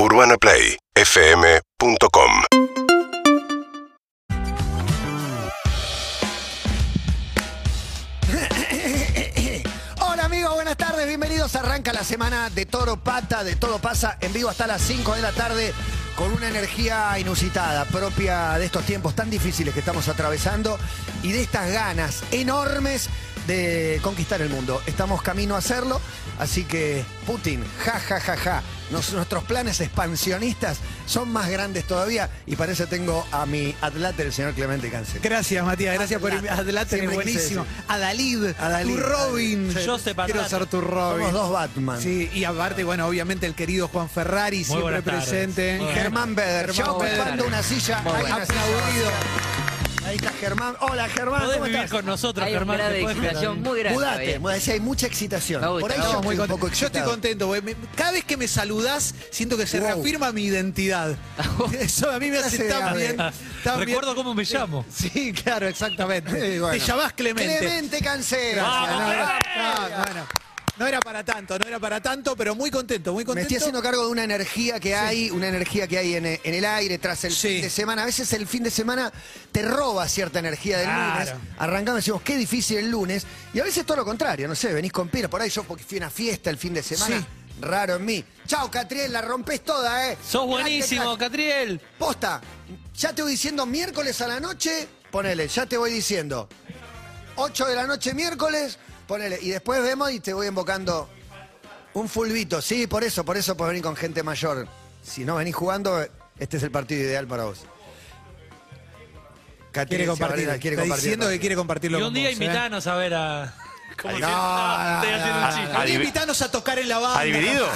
UrbanaPlayFM.com Hola amigos, buenas tardes, bienvenidos. Arranca la semana de Toro Pata, de Todo Pasa, en vivo hasta las 5 de la tarde, con una energía inusitada, propia de estos tiempos tan difíciles que estamos atravesando y de estas ganas enormes de conquistar el mundo. Estamos camino a hacerlo, así que Putin, ja, ja, ja, ja. Nos- nuestros planes expansionistas son más grandes todavía y para eso tengo a mi atleta, el señor Clemente Cancel. Gracias, Matías. Gracias por Siempre quise buenísimo. decir. A Dalid, Adalid, tu Robin. Adalid. Joseph Quiero ser tu Robin. Somos dos Batman. Sí, y aparte, bueno, obviamente el querido Juan Ferrari, siempre presente. Germán Beder, ya Germán ocupando Beder. una silla. Muy Hay bueno. una silla Aplaudido. Ahí está Germán. Hola Germán, Podés ¿cómo vivir estás? con nosotros, Hay Germán. grado te de podés excitación muy grande. Mudate, todavía. mudate, hay mucha excitación. Me gusta. Por ahí yo estoy un poco contento. Yo estoy excitado. contento. porque me- cada vez que me saludás, siento que se Wow. reafirma mi identidad. Eso a mí me hace Clase tan de- bien. tan bien. Recuerdo cómo me llamo. Sí, claro, exactamente. Sí, bueno. Te llamás Clemente. Clemente Cancela. Vamos, no, no, no, no. No era para tanto, no era para tanto, pero muy contento, muy Me contento. estoy haciendo cargo de una energía que hay, una energía que hay en, en el aire tras el Sí. fin de semana. A veces el fin de semana te roba cierta energía del Claro. lunes. Arrancando decimos, qué difícil el lunes. Y a veces todo lo contrario, no sé, venís con pira por ahí, yo porque fui a una fiesta el fin de semana. Sí. Raro en mí. Chao, Catriel, la rompes toda, ¿eh? Sos buenísimo. Catriel. Posta, ya te voy diciendo miércoles a la noche, ponele, ya te voy diciendo. 8 de la noche miércoles, ponele. Y después vemos y te voy invocando un fulbito. Sí, por eso, por eso puedes venir con gente mayor. Si no venís jugando, este es el partido ideal para vos. Quiere compartir, quiere está compartir diciendo que quiere compartirlo Y con un día vos, ¿eh? invitanos a ver a. Como No, que- no, estoy haciendo no, un chiste. Un día Adiv- invitanos a tocar en la banda. ¿Ha dividido?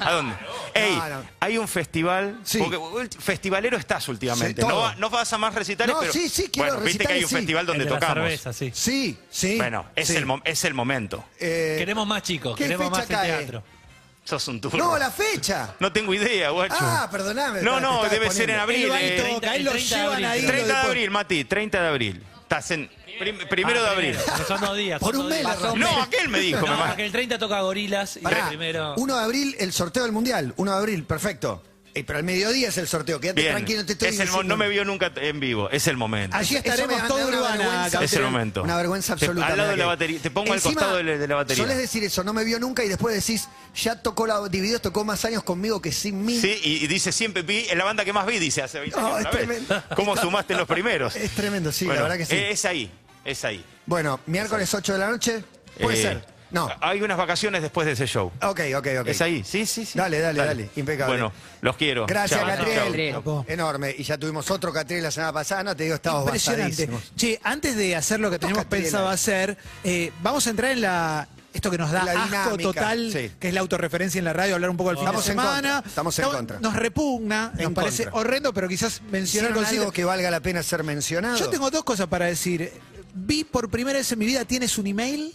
¿A dónde? Ey, no. hay un festival. Sí. Porque festivalero estás últimamente. Sí, no, va- no vas a más recitales, No, pero. sí, sí, quiero Bueno, viste que hay un sí. festival donde El de la tocamos. cerveza, sí. Sí, sí. Bueno, es, sí. el, es el momento. Eh, Queremos más chicos, ¿qué queremos fecha más el cae? teatro. Sos un turno. No, la fecha. No tengo idea, guacho. Ah, perdóname. no, no, debe ser en abril. Él va y eh. toca, él lo 30 de llevan abril. ahí. 30 de abril, Mati, 30 de abril. Estás en. prim- primero Ah, de abril. primero, porque Son dos días. Por son un dos mes días. la No, aquel me dijo. No, ma- porque el 30 toca Gorilas y Pará, el primero. 1 de abril, el sorteo del mundial. 1 de abril, perfecto. Eh, pero al mediodía es el sorteo. Quédate Bien. tranquilo, te estoy Es el mo- diciendo. no me vio nunca en vivo. Es el momento. Allí Eso me estaremos da todo una urbana. vergüenza. Es el momento. Una vergüenza Te- absoluta. al lado me de la que- batería. Te pongo al costado de la, de la batería. Solés decir eso, no me vio nunca y después decís, ya tocó la Divididos, tocó más años conmigo que sin mí. Sí, y, y dice siempre vi, es la banda que más vi, dice hace 20 No, años. es. ¿Cómo sumaste los primeros? Es tremendo, sí, Bueno, la verdad que sí. Es ahí, es ahí. Bueno, miércoles 8 de la noche, puede Eh, ser. No. Hay unas vacaciones después de ese show. Ok, ok, ok. Es ahí, sí, sí, sí. Dale, dale, dale, impecable. Bueno, los quiero. Gracias, Catriel. Enorme. Y ya tuvimos otro Catriel la semana pasada, no te digo, estábamos Impresionante. Che, antes de hacer lo que tenemos Catriel. pensado hacer, eh, vamos a entrar en la esto que nos da La asco total, sí. que es la autorreferencia en la radio, hablar un poco del fin Estamos de en semana. contra, estamos en contra. Nos repugna, En nos parece contra. horrendo, pero quizás mencionar ¿Hicieron cositas. algo que valga la pena ser mencionado? Yo tengo dos cosas para decir. Vi por primera vez en mi vida, ¿tienes un email?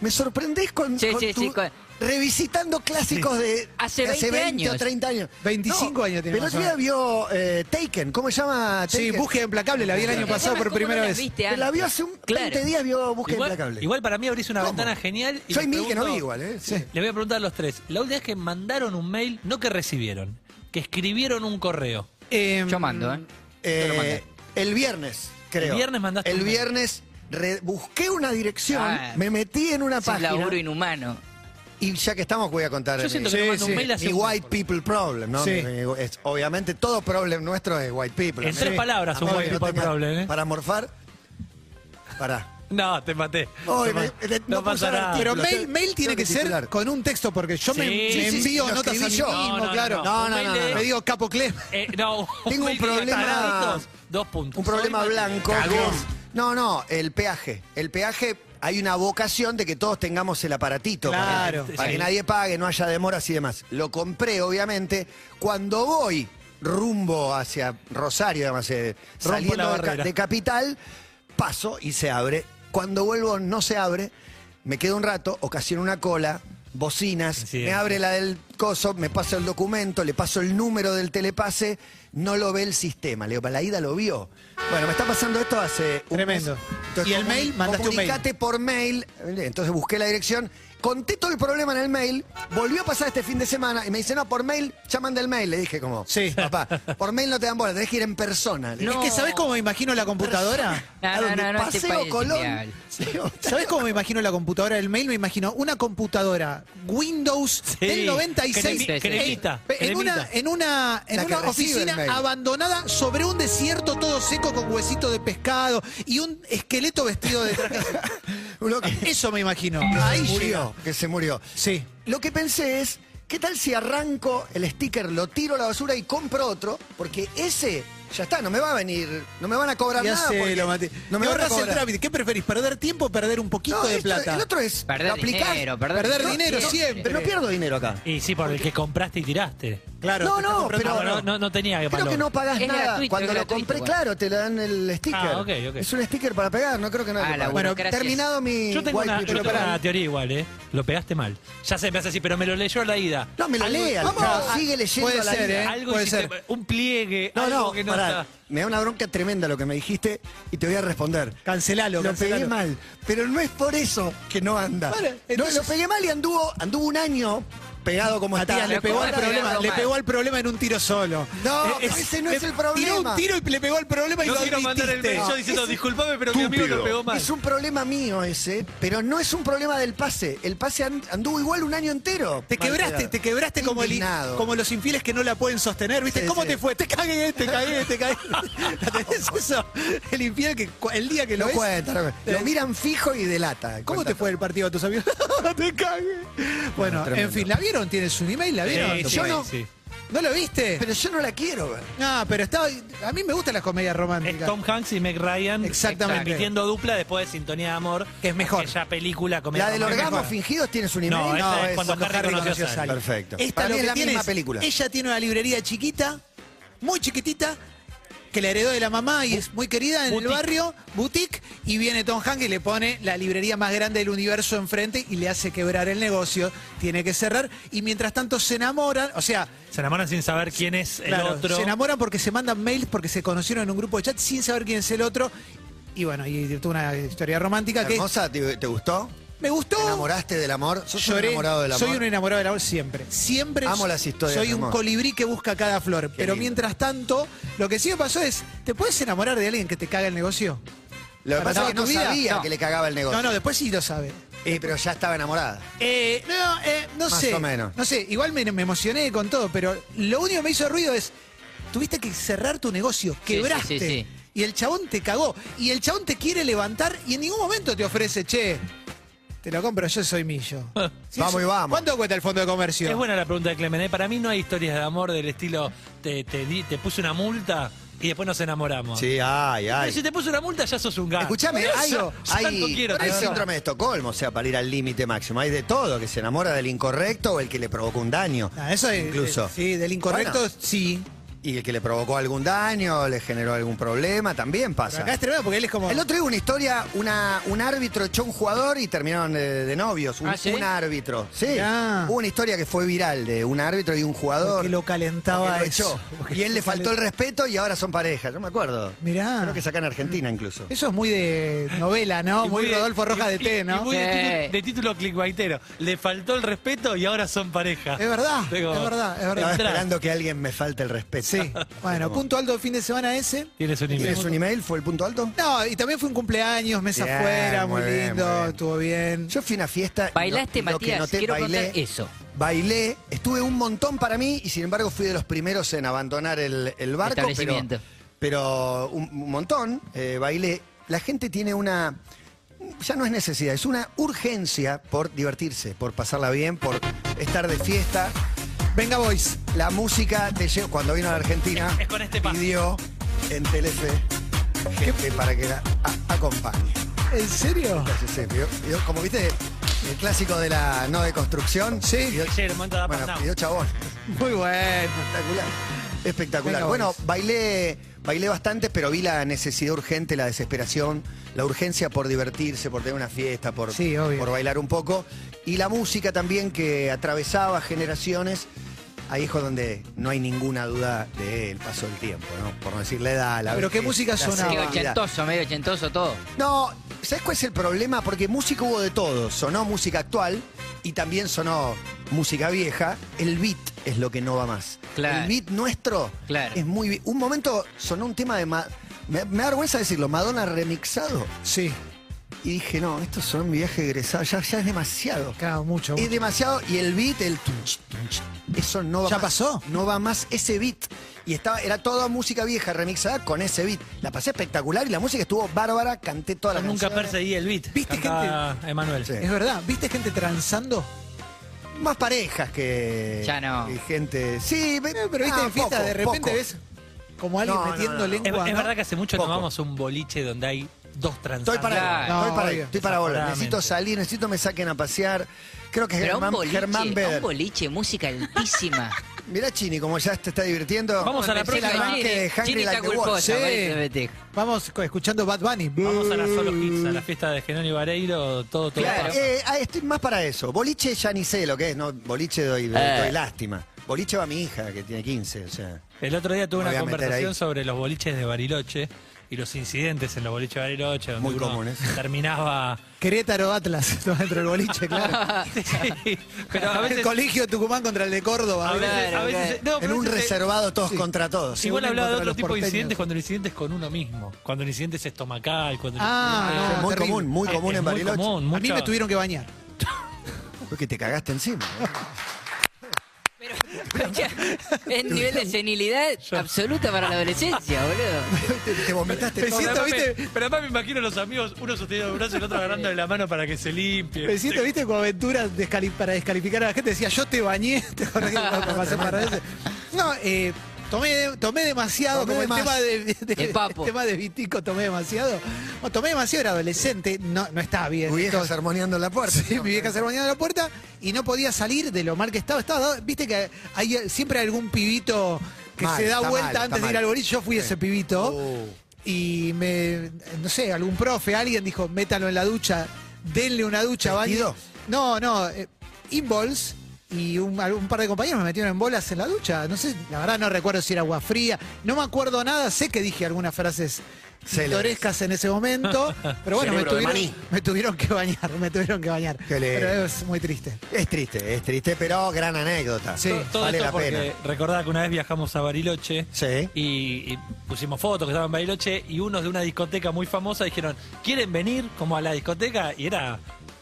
Me sorprendés con, Sí, con sí, tu- sí, con- revisitando clásicos de Hace 20 o años. 30 años. 25 años tiene Pero el o otro día vio eh, Taken, ¿cómo se llama Sí, Taken? búsqueda implacable, la vi el año pasado por primera no vez. viste la vio hace un Claro. 20 días, vio Búsqueda Igual, Implacable. igual para mí abrís una ¿Cómo? ventana genial. Y Yo hay mil que no vi igual, ¿eh? Sí. Les voy a preguntar a los tres. La última vez que mandaron un mail, no que recibieron, que escribieron un correo. Eh, Yo mando, ¿eh? Yo lo Eh, mandé. el viernes, creo. El viernes mandaste El un mail. Re- busqué una dirección, Ah. me metí en una Es un página laburo inhumano. y ya que estamos voy a contar Yo mi- siento que Sí, mando sí. un mail hace mi un white people problem, ¿no? Sí. Mi- mi- es- obviamente todo problem nuestro es white people. En ¿no? tres palabras, un white no people problem, ¿eh? Para morfar, para. No, te maté. Te me- no, no pasa nada. Pero mail, tiene que que ser titular. con un texto, porque yo me, Sí, me sí, sí, envío lo notas a escribí mí yo. mismo, No, no, claro. no, no, no. Me digo Capo Clem. Eh, no, Tengo un problema- Dos puntos. Un problema blanco. Cagón. No, no, el peaje. El peaje, hay una vocación de que todos tengamos el aparatito. para- Claro. Para, Sí. que nadie pague, no haya demoras y demás. Lo compré, obviamente. Cuando voy rumbo hacia Rosario, además, eh, saliendo de, Capital, paso y se abre. Cuando vuelvo no se abre. Me quedo un rato, ocasiona una cola, bocinas, Sí, me abre la del coso, me paso el documento, le paso el número del telepase, no lo ve el sistema. Le digo, "¿Para la ida lo vio. Bueno, me está pasando esto hace un Tremendo. mes. ¿Y el mail? ¿Mandaste un mail? comunicate por mail. Entonces busqué la dirección, conté todo el problema en el mail, volvió a pasar este fin de semana y me dice, no, por mail, ya mandé el mail. Le dije como, Sí. papá, por mail no te dan bola, tenés que ir en persona. Le dije, Es que, ¿sabés cómo me imagino la computadora? ¿A No, no, no, no, este Paseo país es Colón. ¿Sabés cómo me imagino la computadora del mail? Me imagino una computadora Windows Sí, del 96 cremi- cremita, en, en una, cremita. en una, en La que una recibe el oficina mail. abandonada sobre un desierto todo seco con huesito de pescado y un esqueleto vestido de traje. azul. Uno que, Eso me imagino. que Ahí se murió, llega. que se murió. Sí. Lo que pensé es, ¿qué tal si arranco el sticker, lo tiro a la basura y compro otro? Porque ese, ya está, no me va a venir, no me van a cobrar Ya nada. sé, porque lo maté. No me Te van a ahorrás el cobrar. trámite. ¿Qué preferís? ¿Perder tiempo o perder un poquito No, de esto- plata? El otro es Perder lo aplicás. dinero, perder, Perder dinero, siempre. Pero no pierdo dinero acá. Y sí, por el que compraste y tiraste. Claro. No, no, pero- Ah, no, no, no tenía Creo valor. que no pagás Es nada. gratuito, Cuando es lo gratuito, compré, igual. claro, te dan el sticker. Ah, ok, ok. Es un sticker para pegar, no creo que no Ah, que la pagar. Bueno, burocracia terminado mi Yo tengo, white una, yo paper. tengo Pará. una teoría igual, ¿eh? Lo pegaste mal. Ya sé, me hace así, pero me lo leyó a la ida. No, me lo Algo- lee, Vamos, no, ah, sigue leyendo puede a la ser, ida. ¿eh? Algo puede hiciste- ser. un pliegue, No, algo no, que no pará. está. Me da una bronca tremenda lo que me dijiste y te voy a responder. Cancelalo, Lo cancelalo. pegué mal, pero no es por eso que no anda. Entonces- No, lo pegué mal y anduvo, anduvo un año pegado como Matías está. le pegó, al problema, le pegó al problema en un tiro solo. No, Eh, ese no es el problema. Tiró un tiro y le pegó al problema y No lo quiero mandar el mail yo diciendo, disculpame, pero mi amigo lo pegó mal. Es un problema mío ese, pero no es un problema del pase. El pase and- anduvo igual un año entero. Te quebraste, te quebraste como, el, como los infieles que no la pueden sostener, ¿viste? Sí, ¿Cómo sí. te fue? Te cagué, te cagué, te cagué. ¿La tenés eso? El infiel que el día que lo No ves, cuenta, no cuenta. Lo miran fijo y delata. ¿Cómo Cuenta te fue el partido a tus amigos? te cagué. Bueno, en fin, ¿la vieron? ¿Tiene su email? ¿La vieron? Sí, Yo sí, no. sí. ¿No lo viste? Pero yo no la quiero ver. no, pero estaba. A mí me gustan las comedias Es románticas. Tom Hanks y Meg Ryan Exactamente. repitiendo dupla después de Sintonía de Amor. Que es mejor. Aquella película comedia ¿La del orgasmo fingidos tiene su email? No, esta es es- cuando Harry conoció a Sally. Perfecto. Esta Para lo mí es la tiene misma es- película. Ella tiene una librería chiquita, muy chiquitita, que la heredó de la mamá y es muy querida en el barrio, boutique, y viene Tom Hanks y le pone la librería más grande del universo enfrente y le hace quebrar el negocio, tiene que cerrar, y mientras tanto se enamoran, o sea, Se enamoran sin saber quién es el otro. se enamoran porque se mandan mails porque se conocieron en un grupo de chat sin saber quién es el otro, y bueno, y tuvo una historia romántica que Hermosa, ¿te, te gustó? Me gustó. ¿Te enamoraste del amor? ¿Sos un Lloré. enamorado del amor? Soy un enamorado del amor siempre. Siempre. Amo las historias Soy de un amor. colibrí que busca cada flor. pero lindo. mientras tanto, lo que sí me pasó es, ¿te puedes enamorar de alguien que te caga el negocio? Lo que pasa es que no vida, sabía no. que le cagaba el negocio. No, no, después sí lo sabe. Eh, pero ya estaba enamorada. Eh, no, eh, no Más sé. o menos. No sé, igual me, me emocioné con todo, pero lo único que me hizo ruido es, tuviste que cerrar tu negocio, Sí, quebraste. sí, sí, sí. Y el chabón te cagó. Y el chabón te quiere levantar y en ningún momento te ofrece, che, te lo compro, yo soy millo. Sí, Vamos y vamos. ¿Cuánto cuesta el fondo de comercio? Es buena la pregunta de Clemen. ¿eh? Para mí no hay historias de amor del estilo te, te, di- te puse una multa y después nos enamoramos. Sí, ay, Pero ay. si te puse una multa ya sos un gato. Escuchame, Por hay, eso, ya hay, no quiero hay tener- síndrome de Estocolmo, o sea, para ir al límite máximo. Hay de todo, que se enamora del incorrecto o el que le provocó un daño. Ah, eso es, Incluso. eh, sí, del incorrecto, Bueno. sí. Y el que le provocó algún daño, le generó algún problema, también Pero pasa. acá es tremendo porque él es como. El otro día hubo una historia, una, un árbitro echó un jugador y terminaron de, de novios. Un, ¿Ah, sí? un árbitro. Sí. Mirá. Hubo una historia que fue viral de un árbitro y un jugador. que lo calentaba lo eso. echó. Y él le faltó el respeto y ahora son pareja. Yo me acuerdo. Mirá. Creo que sacan en Argentina incluso. Eso es muy de novela, ¿no? Y Muy de- Rodolfo Rojas y- de y- T, y ¿no? muy de, título, de título clickbaitero. Le faltó el respeto y ahora son pareja. Es verdad, Digo, es verdad, es verdad. Estaba esperando que alguien me falte el respeto. Sí. Bueno, punto alto del fin de semana ese. Tienes un email. ¿Tienes un email? ¿Fue el punto alto? No, y también fue un cumpleaños, mesa Bien, afuera, muy, muy bien, lindo, muy bien. estuvo bien. Yo fui a una fiesta. y Bailaste, lo- y lo que Matías. noté, Quiero bailé, contar eso. Bailé, estuve un montón para mí y sin embargo fui de los primeros en abandonar el, el barco. Pero, Establecimiento. pero un, un montón, eh, bailé. La gente tiene una. Ya no es necesidad, es una urgencia por divertirse, por pasarla bien, por estar de fiesta. Venga, boys. La música te lleva. Cuando vino a la Argentina, Es con este paso. pidió en Telefe gente para que la a- acompañe. ¿En serio? Sí, sí, pidió- pidió- como viste, el clásico de la no de construcción. Sí. Pidió, Ayer, el momento de bueno, Now. pidió chabón. Muy bueno. Espectacular. Espectacular. Venga, bueno, Boris. bailé, bailé bastante, pero vi la necesidad urgente, la desesperación, la urgencia por divertirse, por tener una fiesta, por, Sí, obvio. por bailar un poco. Y la música también que atravesaba generaciones. Ahí es donde no hay ninguna duda del paso del tiempo, ¿no? Por no decir la edad, la Pero ¿qué música sonaba? Medio ochentoso, medio ochentoso todo. No, ¿sabes cuál es el problema? Porque música hubo de todo. Sonó música actual y también sonó música vieja. El beat es lo que no va más. Claro. El beat nuestro Claro. es muy... Un momento sonó un tema de... Ma- me, me da vergüenza decirlo, Madonna remixado. Sí, Y dije, no, esto son mi viaje egresado, ya, ya es demasiado. claro, mucho. Es mucho. demasiado. Y el beat, el tunch, tunch, eso no va ¿Ya más. pasó? No va más ese beat. Y estaba, era toda música vieja remixada con ese beat. La pasé espectacular y la música estuvo bárbara, canté toda la nunca canciones. perseguí el beat. ¿Viste Cantaba Emanuel. Sí. Es verdad, ¿viste gente transando? Más parejas que. Ya no. que gente. Sí, Pero viste ah, en fiesta, poco, de repente poco. ves como alguien No, metiendo no, no. Es, lengua. es ¿no? verdad que hace mucho Poco. tomamos un boliche donde hay dos transantes. Estoy para estoy para, obvio. estoy para volver. Desaforadamente. Necesito salir, necesito me saquen a pasear. Creo que Pero a Germán, un boliche, Germán a un Beder. boliche, música altísima. Mirá Chini, como ya te está divirtiendo. Vamos a la Pensé próxima. que Hungry Chini Like está the Wolf. culposa, Sí. parece, Bete. Vamos co- escuchando Bad Bunny. Vamos a la Solo Hits, a la fiesta de Genoni Vareiro, todo, todo. Claro. Eh, ah, estoy más para eso. Boliche ya ni sé lo que es, ¿no? Boliche doy, Eh. doy lástima. Boliche va mi hija, que tiene 15, o sea. El otro día tuve Me voy una a meter conversación ahí. sobre los boliches de Bariloche y los incidentes en los boliches de Bariloche, donde Muy uno comunes. terminaba... Querétaro Atlas, todo dentro del boliche, claro. Sí, pero a El veces... colegio Tucumán contra el de Córdoba. A veces, a veces- no, En pero un a veces- reservado todos Sí. contra todos. Igual hablaba de otro los tipo de incidentes cuando el incidente es con uno mismo. Cuando el incidente es estomacal. Cuando el Ah, incidente- no, muy terrible. común, muy Es- común es en muy Bariloche. común, A mí mucha- me tuvieron que bañar. Porque te cagaste encima. Es nivel de senilidad absoluta para la adolescencia, boludo. te, te vomitaste Me todo. siento- Pero además, ¿viste? me, pero además me imagino los amigos, uno sosteniendo el brazo y el otro agarrándole la mano para que se limpie. Me siento, viste, como aventura descali- para descalificar a la gente. Decía, yo te bañé. ¿Te acordás que me pasé para veces? No, eh, tomé, tomé demasiado, Tomé como el tema de, de- El papo. el tema de Vitico, tomé demasiado. Bueno, tomé demasiado, era adolescente, no, no estaba bien. Tu vieja Entonces- sermoneando en la puerta. Sí, mi vieja sermoneando la puerta y no podía salir de lo mal que estaba. estaba Viste que hay siempre hay algún pibito que Mal, se da vuelta mal, antes de ir mal. al boliche. Yo fui Sí. ese pibito. Oh. Y me, no sé, algún profe, alguien dijo, métalo en la ducha, denle una ducha, baño. No, no, eh, inbols. Y un, un par de compañeros me metieron en bolas en la ducha. No sé, la verdad no recuerdo si era agua fría. No me acuerdo nada. Sé que dije algunas frases pintorescas en ese momento. Pero bueno, me tuvieron, maní. me tuvieron que bañar, me tuvieron que bañar. Pero es muy triste. Es triste, es triste, pero gran anécdota. Sí. Todo vale esto la porque pena. recordaba que una vez viajamos a Bariloche Sí. y, y pusimos fotos que estaban en Bariloche y unos de una discoteca muy famosa dijeron, ¿quieren venir como a la discoteca? Y era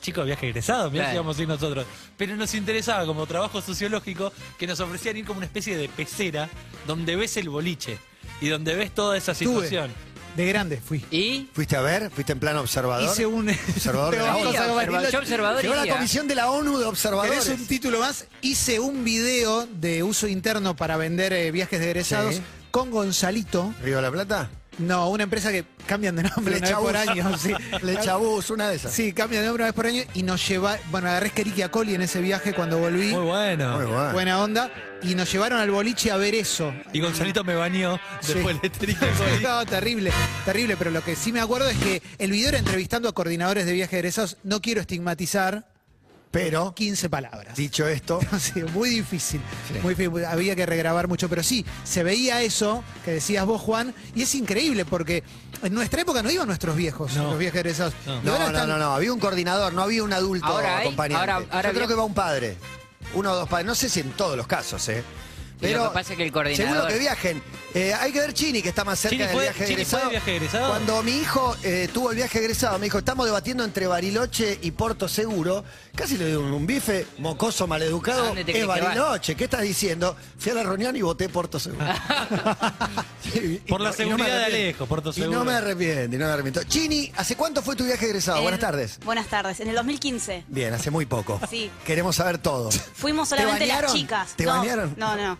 chicos de viaje egresado, mirá Claro. si íbamos a ir nosotros. Pero nos interesaba como trabajo sociológico que nos ofrecían ir como una especie de pecera donde ves el boliche y donde ves toda esa situación. De grande fui. Y ¿Fuiste a ver? ¿Fuiste en plan observador? Hice un. Observador de la ONU. Observa- yo observador Llegó la comisión de la ONU de observadores. ¿Querés un título más? Hice un video de uso interno para vender eh, viajes de egresados Sí. con Gonzalito. ¿Río de la Plata? No, una empresa que cambian de nombre una vez por año. Sí. Flechabús, una de esas. Sí, cambian de nombre una vez por año y nos lleva. Bueno, agarré Esqueriquia Coli en ese viaje cuando volví. Muy bueno. Muy bueno. Buena onda. Y nos llevaron al boliche a ver eso. Y Gonzalito me bañó Sí. después de No, terrible, terrible, pero lo que sí me acuerdo es que el video era entrevistando a coordinadores de viajes egresados. No quiero estigmatizar, Pero, 15 palabras. dicho esto, Sí, muy difícil. Sí. Muy difícil. Había que regrabar mucho, pero sí, se veía eso que decías vos, Juan, y es increíble porque en nuestra época no iban nuestros viejos, No. los viajes egresados. No. No, no, están- no, no, había un coordinador, no había un adulto Ahora hay, acompañante. ahora- ahora Yo creo que va un padre, uno o dos padres, no sé si en todos los casos, ¿eh? Y lo Pero que pasa es que el coordinador- Según lo que viajen, eh, hay que ver Chini, que está más cerca Chini del fue- viaje Chini fue egresado. de viaje egresado. Cuando mi hijo eh, tuvo el viaje egresado, me dijo, estamos debatiendo entre Bariloche y Porto Seguro. Casi le dio un, un bife, mocoso, ¿A maleducado. dónde te Es crees que va? Bariloche, ¿qué estás diciendo? Fui a la reunión y voté Porto Seguro. Sí, y Por la no- y no me seguridad de arrepiento. Alejo, Porto Y no me arrepiento, y no me arrepiento. Chini, ¿hace cuánto fue tu viaje egresado? En- Buenas tardes. Buenas tardes. En el 2015 Bien, hace muy poco. Sí. Queremos saber todo. fuimos ¿Te solamente las bañaron? chicas. ¿Te no, bañaron? No, no,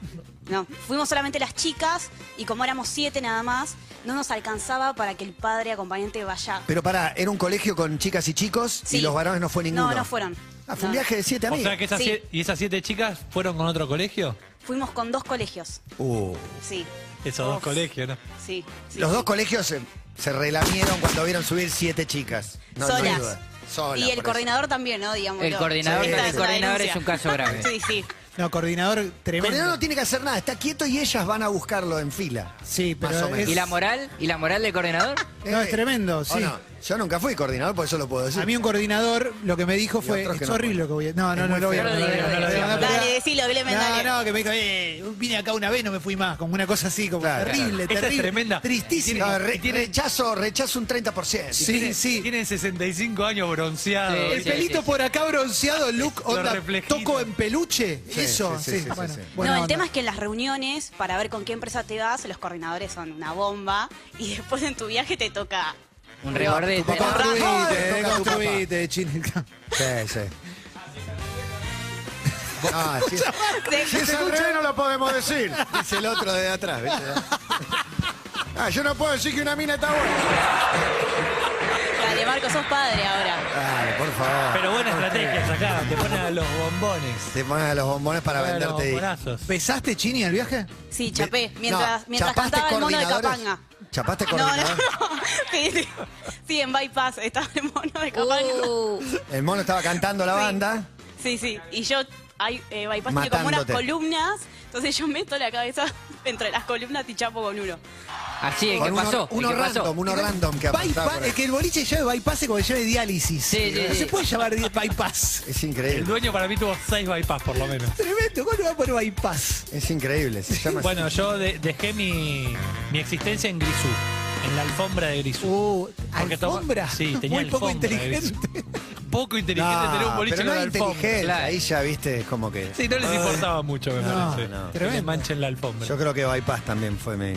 no. Fuimos solamente las chicas y como éramos siete nada más, no nos alcanzaba para que el padre acompañante vaya. Pero pará, ¿era un colegio con chicas y chicos? Sí. Y los varones no fue ninguno. No, no fueron. Ah, fue un No. viaje de siete O amigos. sea que esas, Sí. siete- ¿Y esas siete chicas fueron con otro colegio? Fuimos con dos colegios. Uh, Sí, Esos dos Uf. colegios, ¿no? sí. sí, los sí. dos colegios se, se relamieron cuando vieron subir siete chicas. No, no hay Solas. duda. sola. Y por el eso. coordinador también, ¿no? Digamos. El coordinador, Esta el es coordinador denuncia. es un caso grave. Sí, sí. No, coordinador El tremendo. coordinador no tiene que hacer nada, está quieto y ellas van a buscarlo en fila. Sí, Más pero o menos. es- ¿Y la moral? ¿Y la moral del coordinador? No, es Eh, tremendo, ¿o sí. no? Yo nunca fui coordinador, por eso lo puedo decir. A mí un coordinador lo que me dijo fue, que es no horrible lo que voy a... No, no, no lo voy a... no Dale, decilo, Clemen, dale. No, no, que me dijo, eh, vine acá una vez, no me fui más, como una cosa así, como Claro, terrible, Esa es terrible. tremenda. Tristísimo. No, re- y tiene- rechazo, rechazo un 30%. Sí, Tiene- sí. Tienen 65 años bronceados. Sí, El sí, pelito sí. por acá bronceado, look, Los onda, reflejitos. toco en peluche, eso, sí, bueno, no, el tema es que en las reuniones, para ver con qué empresa te vas, los coordinadores son una bomba. Y después en tu viaje te toca. Un rebordete. Tu papá- Construite, Toca eh, tu papá. construite, chinita. Sí, sí. Ah, si, si es al revés no lo podemos decir. Dice el otro de atrás, ¿viste? Ah, yo no puedo decir que una mina está buena. Dale, Marco, sos padre ahora. Dale, por favor. Pero buena estrategia acá, te ponen a los bombones. Te pones a los bombones para Ponen los venderte. bombonazos. ¿Pesaste, Chini, el viaje? Sí, chapé. No, Mientras, mientras ¿chapaste cantaba el mono de? Capanga. ¿Chapaste No, no, coordinador? no. Sí, sí. Sí, en Bypass estaba el mono de Capanga. Uh, El mono estaba cantando la Sí. banda. Sí, sí. Y yo, hay, eh, Bypass tiene como unas Matándote. columnas. Entonces yo meto la cabeza entre las columnas y chapo con uno. así, ¿qué Con uno, pasó? uno ¿Qué pasó? random, uno random que Bypass, apuntaba por ahí. es que el boliche llame bypass como que llame diálisis. Sí, sí, no sí. se puede llamar di- bypass. Es El increíble. dueño para mí tuvo 6 bypass por lo menos. Tremendo, ¿cómo le va a poner bypass? Es increíble. Se llama así. Bueno, yo de- dejé mi, mi existencia en Grisú, en la alfombra de Grisú. Uh, Porque toma- alfombra. Sí, tenía Muy poco alfombra de inteligente. Poco inteligente No, tener un boliche pero no alfombra. inteligente. Claro. Ahí ya viste como que. Sí, no les importaba mucho, me No, parece. no. Que Tremendo. manchen la alfombra. Yo creo que Bypass también fue mi,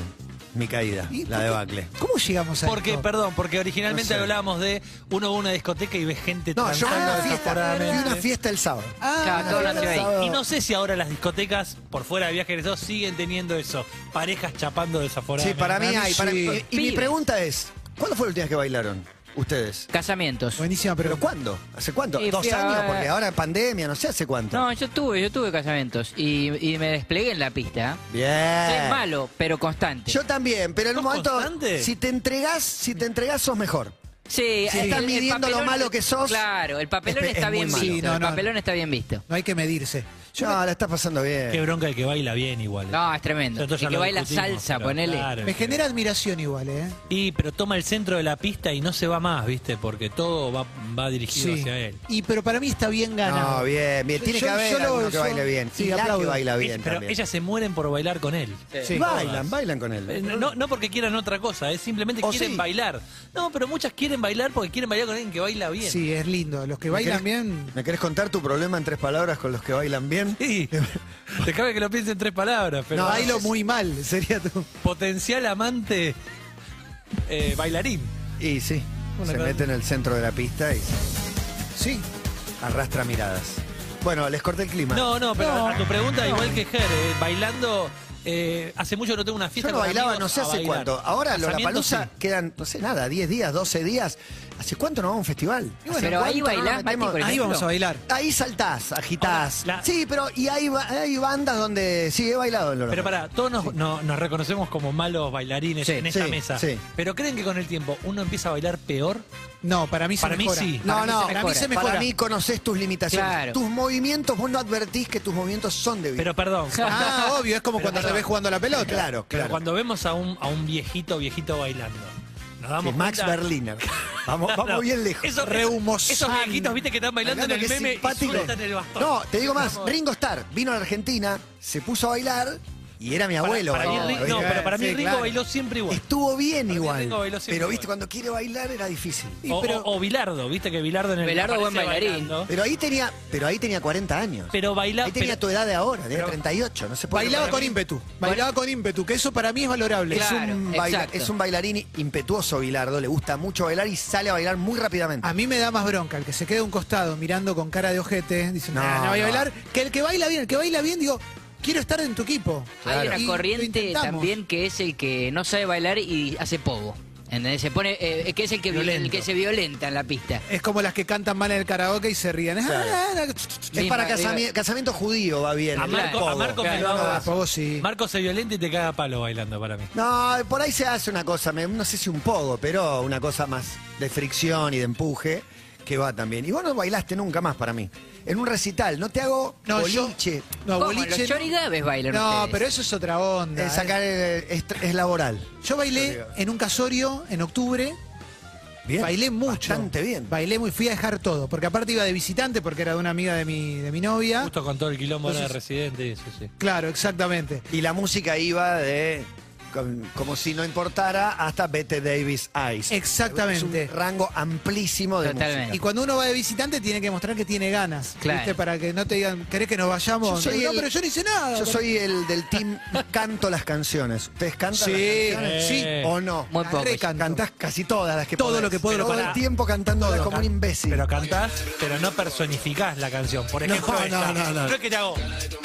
mi caída, ¿Y la debacle. ¿Cómo llegamos a Porque, esto? perdón, porque originalmente No sé. hablábamos de uno va a una discoteca y ve gente No, yo fui a transando una fiesta, fui a desaforadamente. una fiesta el sábado. Ah, Claro, todo no, nació ahí. sábado. Y no sé si ahora las discotecas, por fuera de viajes egresados, siguen teniendo eso. Parejas chapando Sí, desaforadamente. para mí Para mí hay. para- sí. y- y mi Pibes. pregunta es: ¿cuándo fue la última vez que bailaron ustedes? Casamientos. Buenísima, ¿Pero pero cuándo? ¿Hace cuánto? Y ¿Dos fui a- años? Porque ahora pandemia, no sé hace cuánto. No, yo tuve, yo tuve casamientos y, y me desplegué en la pista. Bien. Soy malo, pero constante. Yo también, pero en un ¿Sos momento, constante? si te entregás, si te entregás, sos mejor. Sí, Si estás midiendo lo malo que sos, Claro, el papelón es- es está muy bien malo. visto. Sí, no, el no. papelón está bien visto. no hay que medirse. Yo no, la estás pasando bien. Qué bronca el que baila bien igual. No, es tremendo. Nosotros El ya que lo baila discutimos, salsa, pero ponele. claro, me genera admiración igual, ¿eh? Y, pero toma el centro de la pista y no se va más, ¿viste? Porque todo va, va dirigido Sí. hacia él. Y pero para mí está bien ganado. No, bien, bien. Tiene yo- que haber yo lo- alguno que yo- baile bien. sí, y la que aplaudo. baila bien Es- pero también. ellas se mueren por bailar con él. Sí. Bailan, bailan con Eh, él. No, no porque quieran otra cosa, es simplemente O quieren sí. bailar. No, pero muchas quieren bailar porque quieren bailar con alguien que baila bien. Sí, es lindo. Los que ¿Me bailan querés- bien. ¿Me querés contar tu problema en tres palabras con los que bailan bien? Sí. Te cabe que lo piense en tres palabras, pero No, bailo muy mal, sería tú. potencial amante eh, bailarín. Y sí, Una se cosa- mete en el centro de la pista y Sí. arrastra miradas. Bueno, les corté el clima. No, no, pero No, a tu pregunta, no. igual que Ger, eh, bailando. eh, hace mucho no tengo una Yo fiesta no con bailaba amigos no sé a hace bailar. cuánto. Ahora Casamiento, Lollapalooza sí. quedan, no sé nada, 10 días, 12 días. ¿Hace cuánto no vamos a un festival? ¿Hace Pero ahí bailás, Mati, por Ahí ejemplo. vamos a bailar. Ahí saltás, agitás. Ahora, la- Sí, pero y hay, ba- hay bandas donde sí he bailado en Pero para, todos nos, no- nos reconocemos como malos bailarines Sí, en esta sí, mesa. sí. Pero ¿creen que con el tiempo uno empieza a bailar peor? No, para mí se Para mí mejora. sí. No, Para mí no, Para mí se mejora. Para mí conoces tus limitaciones. Claro. Tus movimientos, vos no advertís que tus movimientos son débiles. Pero perdón. Ah, obvio, es como Pero cuando te ves jugando a la pelota. claro, Pero claro. cuando vemos a un, a un viejito, viejito bailando, nos Max cuenta- Berliner. Vamos, vamos bien lejos. Esos, esos viejitos, viste, que están bailando en el meme y simpático. sueltan el bastón. No, te digo más, Vamos. Ringo Starr vino a la Argentina, se puso a bailar y era mi abuelo. para mí no, pero para mí Sí, Ringo claro. bailó siempre igual. Estuvo bien Para igual. Ringo bailó siempre Pero viste, igual. cuando quiere bailar era difícil. Y O, pero- o- o Bilardo, viste que Bilardo en el Bilardo, buen bailarín. bailando. Pero ahí tenía, pero ahí tenía 40 años. Pero baila, ahí tenía pero- tu edad de ahora, pero- 38, no se puede. Bailaba con mí ímpetu. Bailaba con ímpetu, que eso para mí es valorable. Es, un baila- exacto. es un bailarín impetuoso, Bilardo. Le gusta mucho bailar y sale a bailar muy rápidamente. A mí me da más bronca el que se queda a un costado mirando con cara de ojete, diciendo, No, no, no voy a no. bailar, que el que baila bien, el que baila bien, digo, quiero estar en tu equipo. Hay una lo corriente intentamos. también que es el que no sabe bailar y hace pogo. ¿Entendés? Se pone, eh, que es el que, vi- Violento. el que se violenta en la pista. Es como las que cantan mal en el karaoke y se ríen. Es Sí, para casami- casamiento judío, va bien. A el Marco, a pogo. Marco me lo Ah, pogo sí. Marco se violenta y te caga a palo bailando para mí. No, por ahí se hace una cosa, me- no sé si un poco, pero una cosa más de fricción y de empuje, que va también. Y vos no bailaste nunca más para mí. En un recital, no te hago No, yo- boliche. No, ¿Cómo? boliche. Los bailan No, ustedes. pero eso es otra onda. Eh, sacar eh. el- es, es laboral. Yo bailé en un casorio en octubre. Bien. Bailé mucho. Bastante bien. Bailé muy, fui a dejar todo. Porque aparte iba de visitante porque era de una amiga de mi, de mi novia. Justo con todo el quilombo ahora de residente y eso, sí. Claro, exactamente. Y la música iba de como si no importara hasta Bette Davis Eyes. Exactamente. Es un rango amplísimo de Totalmente. Y música. cuando uno va de visitante tiene que mostrar que tiene ganas. Claro. ¿viste? Para que no te digan, ¿querés que nos vayamos? Yo soy no, el- pero yo no hice nada. Yo soy el del team canto las canciones. ¿Ustedes cantan Sí, las canciones? sí. ¿O no? Muy poco. Cantás casi todas las que Todo podés. lo que puedo lo Todo el tiempo cantando como un imbécil. Pero cantás, pero no personificás la canción. Por No, ejemplo, no, esta. no, no. es que te hago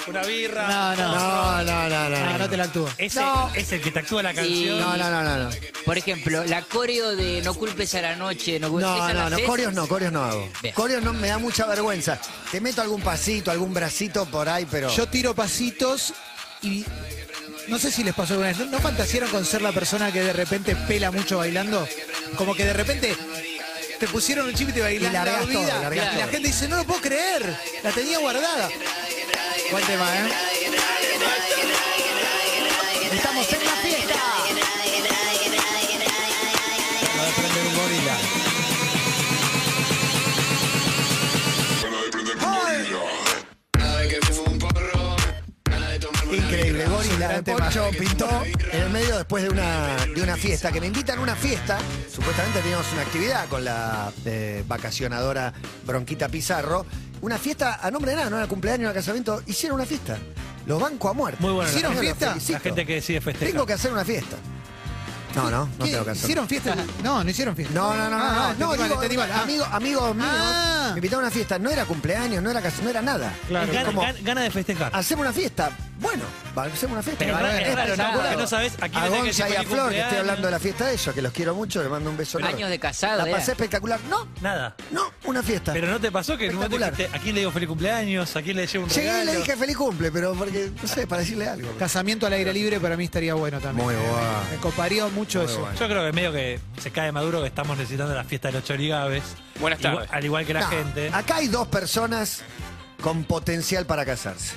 una birra. No, no. no, no, no, no. No, no te la actúo. Ese No. es el que te actúa la canción. No, no, no, no. No, Por ejemplo, la coreo de No culpes a la noche. No, no, ¿esa la no, no, haces? corios no, corios no hago. Bien. Corios no me da mucha vergüenza. Te meto algún pasito, algún bracito por ahí, pero. Yo tiro pasitos y no sé si les pasó alguna vez. ¿No, no fantasearon con ser la persona que de repente pela mucho bailando? Como que de repente te pusieron un chip y te bailás Y la todo, vida. largás y la todo. gente dice, no lo puedo creer. La tenía guardada. Buen tema, ¿eh? Estamos en la fiesta. Va a prender un gorila. Increíble, Gorila de Poncho pintó en el medio después de una, de una fiesta, que me invitan a una fiesta, supuestamente teníamos una actividad con la eh, vacacionadora Bronquita Pizarro, una fiesta a nombre de nada, no era cumpleaños, no era casamiento, hicieron una fiesta, los banco a muerte. Muy bueno. ¿Hicieron la, fiesta? la gente que decide festejar. Tengo que hacer una fiesta. No, no, no ¿Qué? tengo que hacer. ¿Hicieron fiesta? No, no hicieron fiesta. No, no, no, no, Ah, no, digo, entendí mal. Ah, amigo- amigos míos, Ah. me invitaron a una fiesta, no era cumpleaños, no era no era nada. Claro. Gana, Como- gana de festejar. Hacemos una fiesta. Bueno, va, hacemos una fiesta. Pero Va, es raro, ¿no? espectacular. Porque no sabes a quién A le tenés que Gonza y a feliz Flor, que estoy cumpleaños. hablando de la fiesta de ellos, que los quiero mucho, les mando un beso. enorme. Años de casado, La era. pasé espectacular. No, Nada. no, una fiesta. Pero no te pasó que en un momento Espectacular. dijiste, ¿a quién le digo feliz cumpleaños? ¿A quién le llevo un Llegué y regalo? le dije feliz cumple, pero porque, no sé, para decirle algo. Casamiento al aire libre para mí estaría bueno también. Muy bueno. Me coparía mucho Muy eso. bueno. Yo creo que medio que se cae maduro que estamos necesitando la fiesta de los chorigabes. Buenas Igual- tardes. al igual que la No, gente. Acá hay dos personas con potencial para casarse.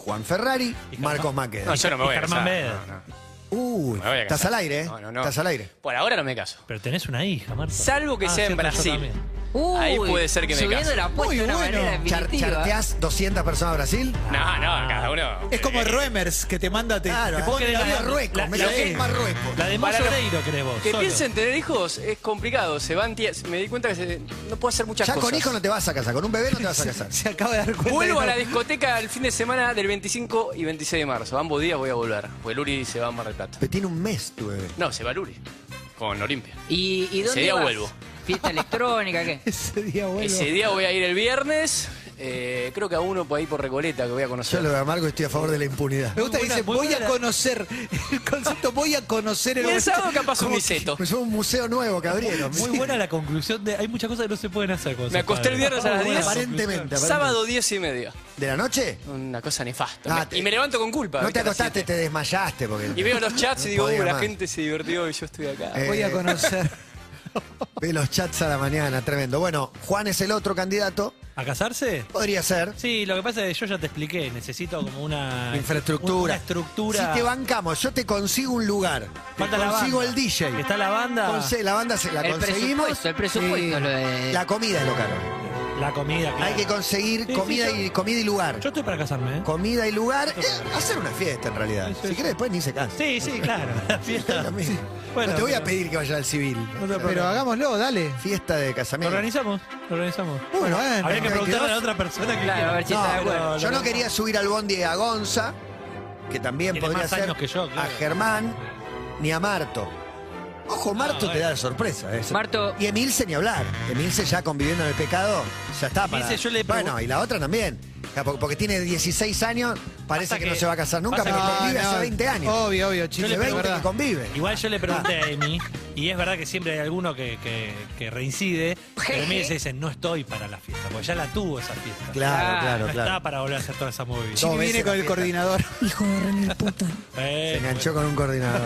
Juan Ferrari, Marcos Maqueda. No, yo no me voy a Germán casar. Beder. No, no. Uy, Me voy a estás casar. al aire, ¿eh? No, no, no. Estás al aire. Por ahora no me caso. Pero tenés una hija, Marta. Salvo que sea en cierto, yo Brasil. también. Uy, Ahí puede ser que me Subiendo case. la apuesta Muy de una bueno. manera Char- definitiva. ¿Charteás 200 personas a Brasil? No, no, cada uno. Es como Eh, Ruemers, que te manda, te, Claro, te vos pone querés la. Marruecos, la- me la- en Marruecos. La de Para los- vos. Que solo. piensen tener hijos es complicado. Se van tie- Me di cuenta que se- no puedo hacer muchas Ya cosas. con hijo no te vas a casar, con un bebé no te vas a casar. Se acaba de dar cuenta. Vuelvo a la discoteca el fin de semana del 25 y 26 de marzo. Ambos días voy a volver. Porque Luri se va a Mar del Plata. Pero tiene un mes tu bebé. No, se va Luri. Con Olimpia. ¿Y, y dónde día vas? vuelvo. ¿Fiesta electrónica qué? Ese día vuelvo. Ese día voy a ir el viernes. Eh, creo que a uno por ahí por Recoleta que voy a Yo conocer. lo de Marco estoy a favor de la impunidad. Me gusta que dice, voy a conocer. El concepto voy a conocer el sábado capaz un miseto. Es un museo nuevo que abrieron. Muy buena la conclusión de. Hay muchas cosas que no se pueden hacer. Me acosté el viernes a las Muy buena 10. Aparentemente. Sábado 10 y media. ¿De la noche? Una cosa nefasta. Ah, Me- y me levanto con culpa. No te acostaste, te desmayaste. Porque Y veo los chats y digo, uh, la gente se divirtió y yo estoy acá. Eh, Voy a conocer. Ve los chats a la mañana, tremendo. Bueno, Juan es el otro candidato. ¿A casarse? Podría ser. Sí, lo que pasa es que yo ya te expliqué. Necesito como una. Infraestructura. Una estructura. Si te bancamos, yo te consigo un lugar. Te Falta la consigo banda. el DJ. Está la banda. Conse- la banda se la El conseguimos. presupuesto, el presupuesto es lo de... La comida es lo caro. La comida. claro. Hay que conseguir Sí, comida, sí, yo- y, comida y lugar. Yo estoy para casarme, ¿eh? Comida y lugar. eh, hacer una fiesta en realidad. Sí, sí, si querés, después ni se casa. Sí, sí, claro. La fiesta. Lo mismo. Bueno, no te voy a pero- pedir que vaya al civil. Pero hagámoslo, dale. Fiesta de Lo casamiento. organizamos, lo organizamos. Muy bueno. Habría que 22. preguntarle a la otra persona que Claro, a ver si No, está de pero acuerdo. yo no quería subir al bondi a Gonza, que también Tiene podría más ser años que yo, claro. a Germán, ni a Marto. Ojo, Marto te da la sorpresa. ¿eh? Marto- Y Emilce ni hablar. Emilce ya conviviendo en el pecado, ya está para... Emilce, yo le pregun- Bueno, y la otra también. Porque- tiene 16 años, parece Pasa que, que- no se va a casar nunca, pasa porque que- convive No, hace no, 20 años. Obvio, obvio, Hace chicos, le 20 verdad. que convive. Igual yo le pregunté a Emi, y es verdad que siempre hay alguno que, que, que reincide, pero Emi se dice, no estoy para la fiesta, porque ya la tuvo esa fiesta. Claro, Ah, claro, no claro. está para volver a hacer toda esa movida. Sí. Chini veces viene con la el fiesta. coordinador. Eh, Se enganchó con un coordinador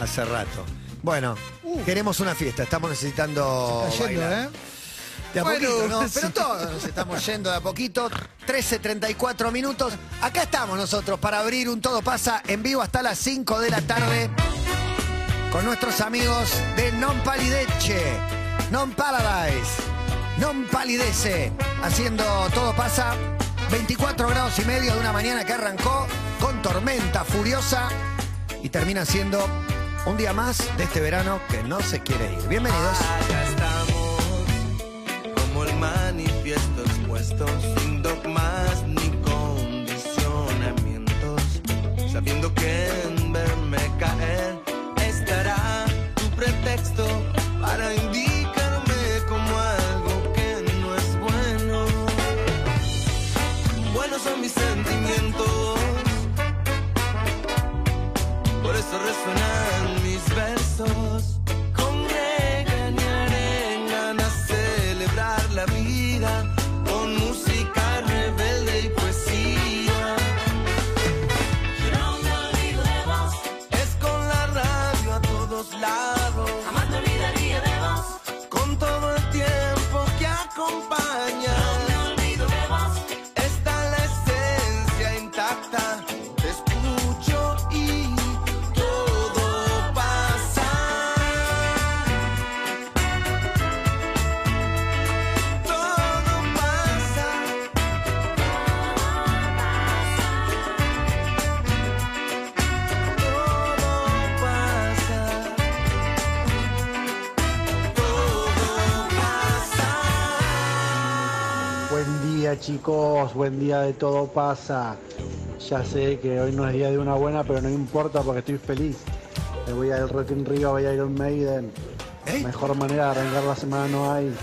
hace rato. Bueno, queremos una fiesta, estamos necesitando Está yendo, bailar. ¿eh? De a Bueno, poquito, no, pero todos nos estamos yendo de a poquito. 13.34 minutos. Acá estamos nosotros para abrir un Todo Pasa en vivo hasta las 5 de la tarde con nuestros amigos de Non Palideche, Non Paradise, Non Palidece, haciendo Todo Pasa. 24 grados y medio de una mañana que arrancó con tormenta furiosa y termina siendo un día más de este verano que no se quiere ir. Bienvenidos. Acá estamos, como el manifiesto expuesto, sin dogmas ni condicionamientos, sabiendo que en verme caer estará tu pretexto para indicarme como algo que no es bueno. Buenos son mis sentimientos, por eso resuenan chicos, buen día de todo pasa. Ya sé que hoy no es día de una buena, pero no importa porque estoy feliz. Me voy al Rock in Rio, voy a Iron Maiden. ¿Eh? Mejor manera de arrancar la semana no hay.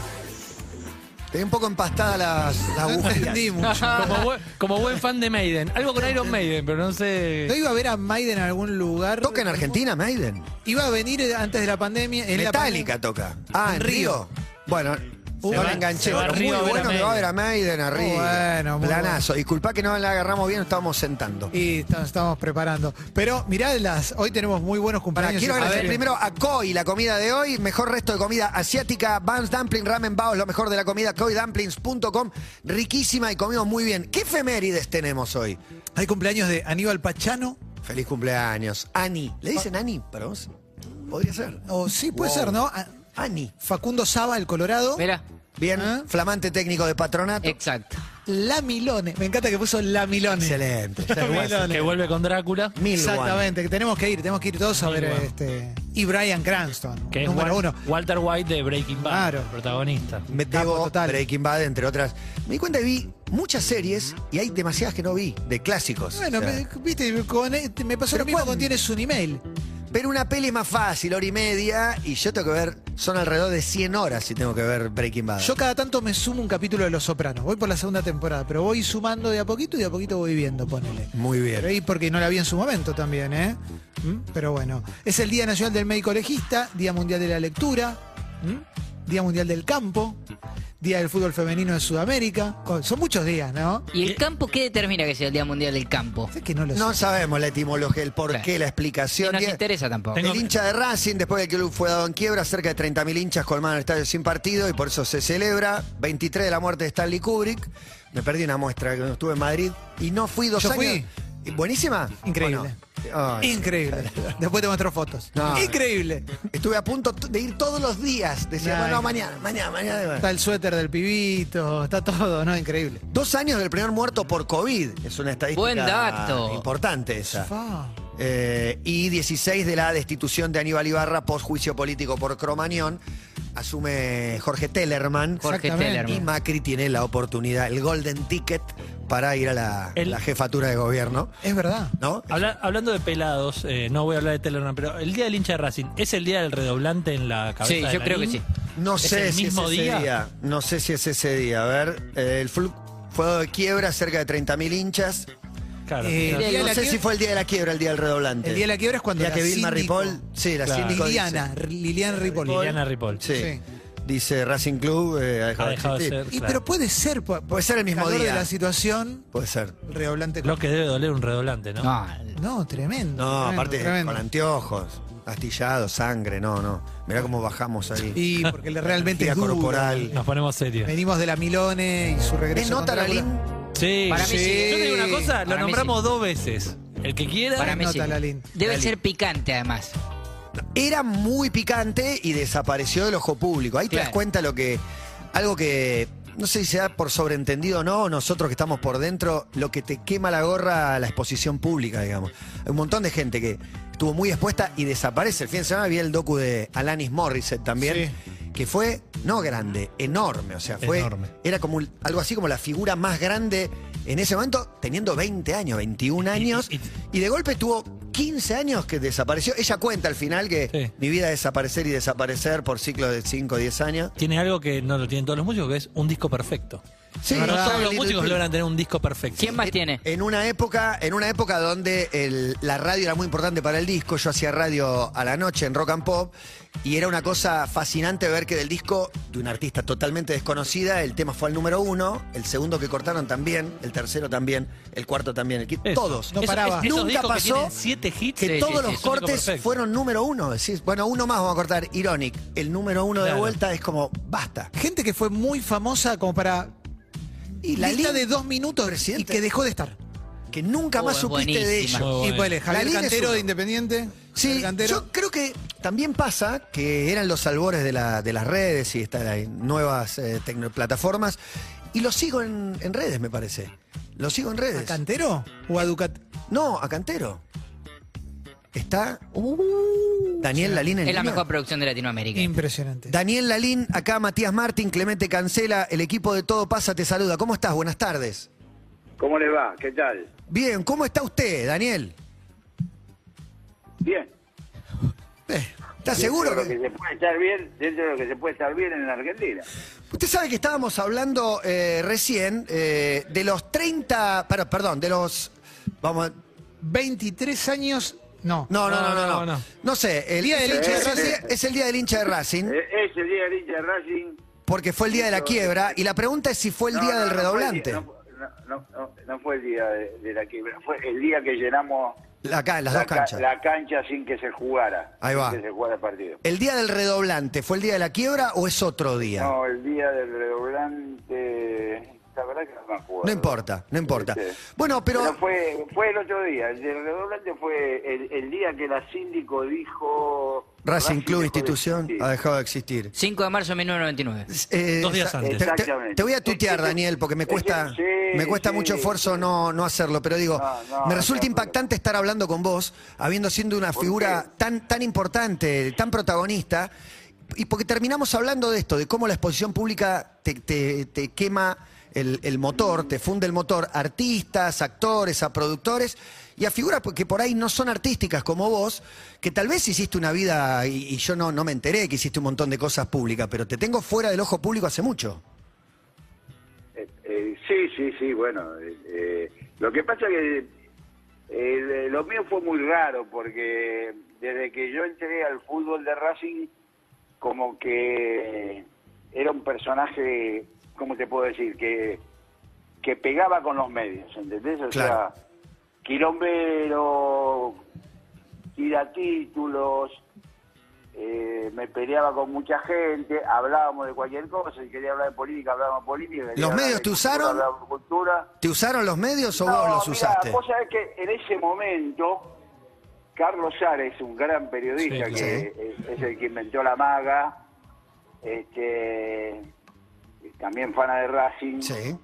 Te un poco empastada las, las No agujas. entendí mucho. Como buen, como buen fan de Maiden. Algo con Iron Maiden, pero no sé. ¿No iba a ver a Maiden en algún lugar? ¿Toca en Argentina, Maiden? Iba a venir antes de la pandemia. En la Metallica toca. Ah, en En Río. Río. Bueno, Uh, no va- enganché. se va a Muy Río bueno que va a ver a Maiden a Río. bueno, muy Planazo. Disculpa que no la agarramos bien, estábamos sentando. Y estamos, estamos preparando. Pero mirá, las, hoy tenemos muy buenos cumpleaños. quiero agradecer ver, primero a Koi, la comida de hoy. Mejor resto de comida asiática. Vans Dumpling, Ramen Bao, lo mejor de la comida. KoiDumplings.com. Riquísima y comimos muy bien. ¿Qué efemérides tenemos hoy? Hay cumpleaños de Aníbal Pachano. Feliz cumpleaños. Ani. ¿Le dicen Ani para vos? Podría ser. O sí, puede Wow. ser, ¿no? Ani. Facundo Saba, el Colorado. Mira, Bien, ¿Ah? flamante técnico de patronato. exacto. La Milone. Me encanta que puso La Milone. Excelente. La Milone. Que vuelve con Drácula. Mil Exactamente, que tenemos que ir, tenemos que ir todos a ver one. este. Y Brian Cranston, Que es número Wal- uno. Walter White de Breaking Bad. Claro. Protagonista. Me Capo debo total. Breaking Bad, entre otras. Me di cuenta que vi muchas series y hay demasiadas que no vi, de clásicos. Bueno, O sea, me, viste, con- me pasó Pero lo mismo ¿cuándo? con Tienes un email. Pero una peli es más fácil, hora y media, y yo tengo que ver, son alrededor de 100 horas si tengo que ver Breaking Bad. Yo cada tanto me sumo un capítulo de Los Sopranos. Voy por la segunda temporada, pero voy sumando de a poquito y de a poquito voy viendo, ponele. Muy bien. Pero ahí porque no la vi en su momento también, ¿eh? ¿Mm? Pero bueno, es el Día Nacional del Médico Legista, Día Mundial de la Lectura, ¿Mm? Día Mundial del Campo, Día del Fútbol Femenino de Sudamérica. Son muchos días, ¿no? ¿Y el campo qué determina que sea el Día Mundial del Campo? Que no lo No sé. sabemos la etimología, el porqué, Claro. la Y explicación. no nos Día- interesa tampoco. Tengo- El hincha de Racing, después de que el club fue dado en quiebra, cerca de 30.000 hinchas colmaron el estadio sin partido y por eso se celebra. 23 de la muerte de Stanley Kubrick. Me perdí una muestra que estuve en Madrid y no fui dos Yo años. fui. ¿Y ¿Buenísima? Increíble. ¿O no? Ay, Increíble. Después te muestro fotos. No. Increíble. Estuve a punto de ir todos los días. Decía, Ay. bueno, mañana, mañana, mañana. Está el suéter del pibito, está todo, ¿no? Increíble. Dos años del primer muerto por COVID. Es una estadística Buen dato. importante esa. Fa. Eh, y 16 de la destitución de Aníbal Ibarra post juicio político por Cromañón. Asume Jorge Tellerman. Jorge Exactamente. Y Tellerman. Macri tiene la oportunidad, el golden ticket, para ir a la, El- la jefatura de gobierno. Es verdad. ¿No? Habla- hablando de pelados, eh, no voy a hablar de Telegram, pero el día del hincha de Racing, ¿es el día del redoblante en la cabeza Sí, de yo creo que sí. No ¿Es sé el si mismo es ese día? día? No sé si es ese día. A ver, eh, el flu- fue de quiebra, cerca de 30.000 hinchas. Claro. Eh, claro. el día de No la sé quiebra- si fue el día de la quiebra, el día del redoblante. El día de la quiebra es cuando Ya la que Vilma síndico- Ripoll, sí, la Claro. síndico Liliana, dice, Liliana Ripoll. Liliana Ripoll. sí, Sí. dice Racing Club eh, ha dejado Ha de dejado de existir. ser. Y, claro. pero puede ser. po- Puede ser el mismo calor día. de la situación, Puede ser. redoblante. Lo que debe doler un redoblante, ¿no? No, No, tremendo. No, tremendo, aparte tremendo. con anteojos. Astillado, sangre, no, no. Mirá cómo bajamos ahí. Y porque le realmente es duro. corporal. Nos ponemos serios. Venimos de la Milone y su regreso. ¿Es nota, contra Lalín? Sí, Para mí sí. Yo te digo una cosa, lo Para mí nombramos dos veces. El que quiera. Para mí Nota, sí. Lalín. Debe Lalín. ser picante, además. Era muy picante y desapareció del ojo público. Ahí te das cuenta lo que. Algo que. No sé si se da por sobreentendido o no, nosotros que estamos por dentro, lo que te quema la gorra la exposición pública, digamos. Hay un montón de gente que estuvo muy expuesta y desaparece. El fin de semana vi el docu de Alanis Morissette también, que fue, no grande, enorme. O sea, fue. Enorme. Era como un- algo así como la figura más grande en ese momento, teniendo 20 años, 21 años, y- y de golpe tuvo 15 años que desapareció. Ella cuenta al final que Sí. mi vida es desaparecer y desaparecer por ciclos de 5 o 10 años. Tiene algo que no lo tienen todos los músicos, que es un disco perfecto. Sí, no todos los músicos logran tener un disco perfecto. ¿Quién más tiene? En una época, en una época donde el- la radio era muy importante para el disco, yo hacía radio a la noche en rock and pop y era una cosa fascinante ver que del disco de una artista totalmente desconocida el tema fue al número uno, el segundo que cortaron también, el tercero también, el cuarto también, el quinto, todos. No Eso- paraba. esos Nunca discos que pasó tienen siete hits. que Sí, todos sí, los sí, cortes perfecto. fueron número uno. Decís, bueno, uno más vamos a cortar. Ironic, el número uno de Claro. vuelta es como, basta. Gente que fue muy famosa como para. Y la lista de dos minutos presidente. y que dejó de estar. que nunca Oh, más es supiste de buenísima. ella. Muy Y bueno. ponele, Javier es Cantero uno. de Independiente. Sí, yo creo que también pasa que eran los albores de, la- de las redes y están ahí nuevas eh, plataformas y lo sigo en, en redes, me parece. Lo sigo en ¿A redes. Cantero o a Ducat? No, a Cantero. Está Daniel Lalín en Es la mejor producción de Latinoamérica. Impresionante. Daniel Lalín, acá Matías Martín, Clemente Cancela, el equipo de Todo Pasa te saluda. ¿Cómo estás? Buenas tardes. ¿Cómo le va? ¿Qué tal? Bien, ¿cómo está usted, Daniel? Bien. Eh, ¿Está seguro Dentro de que... lo que se puede estar bien, dentro de lo que se puede estar bien en la Argentina. Usted sabe que estábamos hablando eh, recién eh, de los 30, pero, perdón, de los, vamos, a- 23 años. No. no, no, no, no, no, No, no, no, no. sé, el Día del hincha de Racing. es el día del hincha de Racing, Eh, Es el día del hincha de Racing. porque fue el día de la quiebra, y la pregunta es si fue el No, día no, del redoblante, no, no, no fue el día de, de la quiebra, fue el día que llenamos acá, en las la, dos ca- canchas. la cancha sin que se jugara. Ahí va. Sin que se jugara el partido. ¿El día del redoblante fue el día de la quiebra o es otro día? No, No, el día del redoblante. La verdad que no me acuerdo. importa, no importa. Sí. Bueno, pero... Pero fue, fue el otro día, el del redoblante fue el, el día que la síndico dijo... Racing Club de Institución ha dejado de existir. 5 de marzo de 1999. Eh, Dos días antes. te- te- Exactamente. Te, voy a tutear, Daniel, porque me cuesta, sí, me cuesta sí, mucho esfuerzo sí. no, no hacerlo, pero digo, No, no, me resulta no, impactante estar hablando con vos, habiendo sido una ¿Por figura tan, tan importante, tan protagonista, y porque terminamos hablando de esto, de cómo la exposición pública te, te- te quema el, el motor, te funde el motor, artistas, actores, a productores. Y a figuras que por ahí no son artísticas como vos, que tal vez hiciste una vida y, y yo no, no me enteré que hiciste un montón de cosas públicas, pero te tengo fuera del ojo público hace mucho. Eh, eh, sí, sí, sí, bueno. eh, lo que pasa que eh, lo mío fue muy raro porque desde que yo entré al fútbol de Racing, como que era un personaje, ¿cómo te puedo decir? Que, que pegaba con los medios, ¿entendés? O Claro. sea, quilombero, tira títulos, eh, me peleaba con mucha gente, hablábamos de cualquier cosa, si quería hablar de política, hablábamos de política. ¿Los medios te usaron? cultura. ¿Te usaron los medios o No, vos los mirá, usaste? Vos sabés que en ese momento, Carlos Ares, un gran periodista Sí, que es, es el que inventó la maga, este, también fana de Racing, Sí.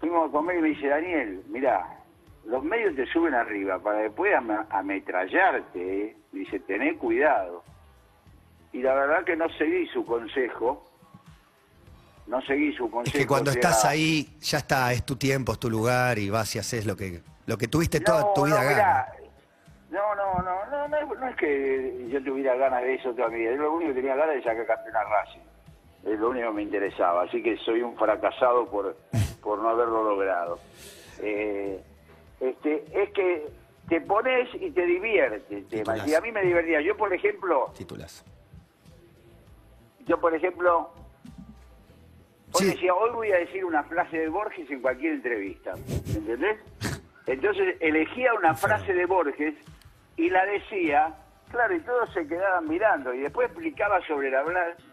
fuimos a comer y me dice, Daniel, mirá, los medios te suben arriba para después ama- ametrallarte, ¿eh? dice, tené cuidado. Y la verdad que no seguí su consejo, no seguí su Es consejo. que cuando o sea, estás ahí, ya está, es tu tiempo, es tu lugar y vas y haces lo que, lo que tuviste toda No, tu vida no, gana. No, no, no, no, no, es- no es que yo tuviera ganas de eso toda mi vida. Yo lo único que tenía ganas de sacar campeón a Racing. Es lo único que me interesaba. Así que soy un fracasado por, por no haberlo logrado. Eh, este, es que te pones y te divierte el tema. Titulazo. Y a mí me divertía. Yo, por ejemplo, Titulas. yo, por ejemplo, hoy Sí. decía, hoy voy a decir una frase de Borges en cualquier entrevista, ¿entendés? Entonces elegía una frase de Borges y la decía Claro, y todos se quedaban mirando. Y después explicaba sobre la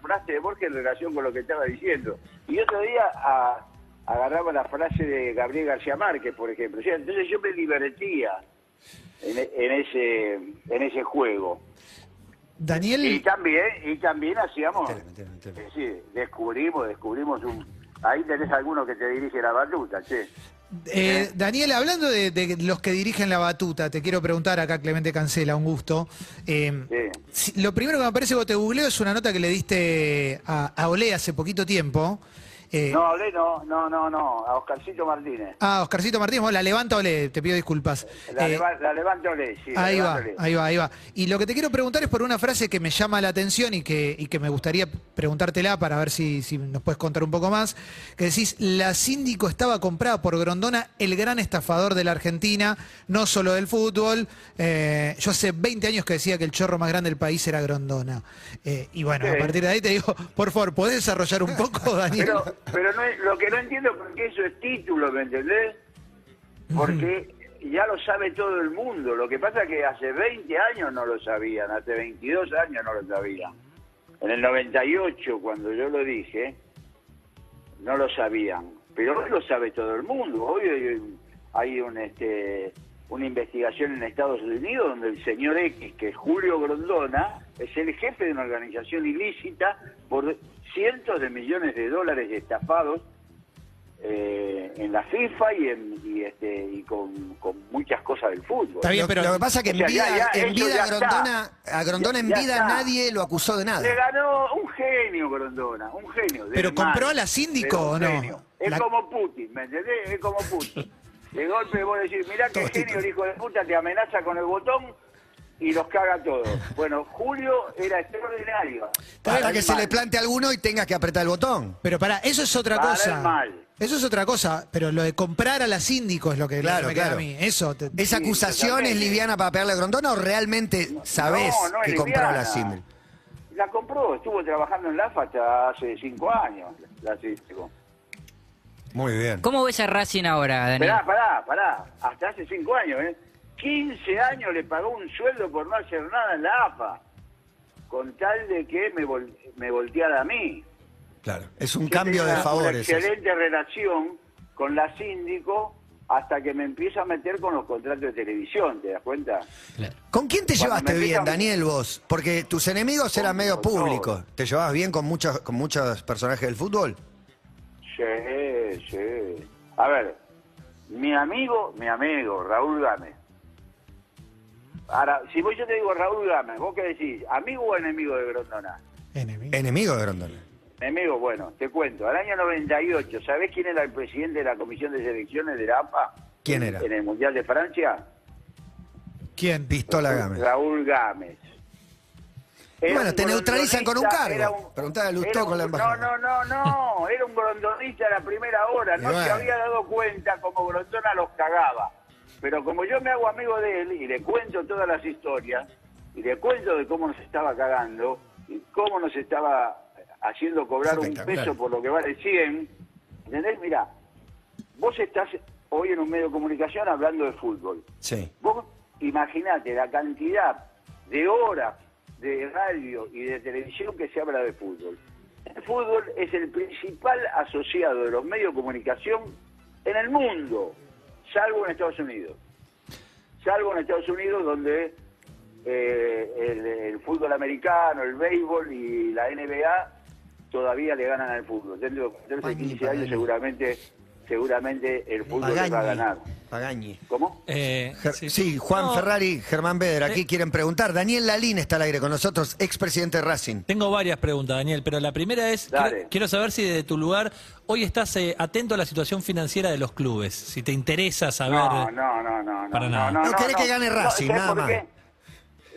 frase de Borges en relación con lo que estaba diciendo. Y otro día a- agarraba la frase de Gabriel García Márquez, por ejemplo. O sea, entonces yo me divertía en, en ese en ese juego. Y Daniel, también y también hacíamos, decir, descubrimos, descubrimos un... Ahí tenés alguno que te dirige la batuta, che. eh, Daniel, hablando de, de los que dirigen la batuta, te quiero preguntar acá, Clemente Cancela, un gusto. Eh, Sí. si- lo primero que me aparece cuando te googleo es una nota que le diste a, a Olé hace poquito tiempo. Eh, No, hablé, no, no, no, no, a Oscarcito Martínez. Ah, Oscarcito Martínez, vos la levanta Olé, te pido disculpas. La, Eh, leva- la levanto Olé, sí. Ahí va, Olé. ahí va, ahí va. Y lo que te quiero preguntar es por una frase que me llama la atención y que, y que me gustaría preguntártela para ver si, si nos puedes contar un poco más. Que decís, la síndico estaba comprada por Grondona, el gran estafador de la Argentina, no solo del fútbol. Eh, yo hace 20 años que decía que el chorro más grande del país era Grondona. Eh, y bueno, a partir de ahí te digo, por favor, ¿podés desarrollar un poco, Daniel? Pero, pero no es- lo que no entiendo es por qué eso es título, ¿me entendés? Porque ya lo sabe todo el mundo. Lo que pasa es que hace 20 años no lo sabían, hace 22 años no lo sabían. En el 98, cuando yo lo dije, no lo sabían. Pero hoy lo sabe todo el mundo. Hoy hay, hay un, este, una investigación en Estados Unidos donde el señor X, que es Julio Grondona, es el jefe de una organización ilícita por cientos de millones de dólares estafados eh, en la FIFA y, en, y, este, y con, con muchas cosas del fútbol. Está bien, lo, pero- lo que pasa es que en O sea, ya- vida, ya, en vida a Grondona, a Grondona en vida está. nadie lo acusó de nada. Le ganó un genio Grondona, un genio. de ¿Pero mal, compró a la síndico o no? genio. Es La- como Putin, ¿me entendés? Es como Putin. De golpe vos decís, mirá qué genio el hijo de puta, te amenaza con el botón y los caga todos. Bueno, Julio era extraordinario. Hasta Para que se mal. le plante a alguno y tengas que apretar el botón. Pero para, eso es otra Para cosa. el mal. Eso es otra cosa, pero lo de comprar a la síndico es lo que, Claro, me queda claro. a mí. Eso. te- ¿Esa Sí, acusación es liviana para pegarle a Grondona o realmente sabés No, no que compró a la. Sindel? La compró, estuvo trabajando en la AFA hasta hace cinco años. La síndico. Muy bien. ¿Cómo ves a Racing ahora, Daniel? Pará, pará, pará. Hasta hace cinco años, ¿eh? 15 años le pagó un sueldo por no hacer nada en la AFA. Con tal de que me, vol- me volteara a mí. Claro. Es un Yo cambio de favores. Una excelente relación con la síndico hasta que me empieza a meter con los contratos de televisión, ¿te das cuenta? ¿Con quién te Cuando llevaste bien, empiezan- Daniel, vos? Porque tus enemigos Con- eran medio públicos. ¿Te llevabas bien con muchos, con muchos personajes del fútbol? Sí, sí. A ver, mi amigo, mi amigo, Raúl Gámez. Ahora, si vos yo te digo Raúl Gámez, ¿vos qué decís? ¿Amigo o enemigo de Grondona? Enemigo. Enemigo de Grondona. Enemigo, bueno, te cuento. Al año 98, ¿sabés quién era el presidente de la Comisión de Selecciones de la APA? ¿Quién era? En el Mundial de Francia. ¿Quién? Pistola Gámez. Raúl Gámez. Era bueno, te neutralizan con un cargo. Preguntale a Lustó con la embajada. No, no, no, no. Era un grondonista a la primera hora. No se había dado cuenta como Grondona los cagaba. Pero como yo me hago amigo de él y le cuento todas las historias, y le cuento de cómo nos estaba cagando, y cómo nos estaba haciendo cobrar un peso por lo que vale 100, ¿entendés? Mira, vos estás hoy en un medio de comunicación hablando de fútbol. Sí. Vos imaginate la cantidad de horas de radio y de televisión que se habla de fútbol. El fútbol es el principal asociado de los medios de comunicación en el mundo, salvo en Estados Unidos. Salvo en Estados Unidos donde eh, el, el fútbol americano, el béisbol y la NBA todavía le ganan al fútbol. Dentro de 14, Pagani, 15 años seguramente seguramente el fútbol le va a ganar. Pagañi. ¿Cómo? Eh, sí. Juan No, Ferrari, Germán Beder, aquí Eh. quieren preguntar. Daniel Lalín está al aire con nosotros, expresidente de Racing. Tengo varias preguntas, Daniel, pero la primera es, quiero, quiero saber si desde tu lugar hoy estás eh, atento a la situación financiera de los clubes, si te interesa saber... No, no, no, no. no, Para no, nada. No, No querés que gane Racing, ¿sabés nada más. qué?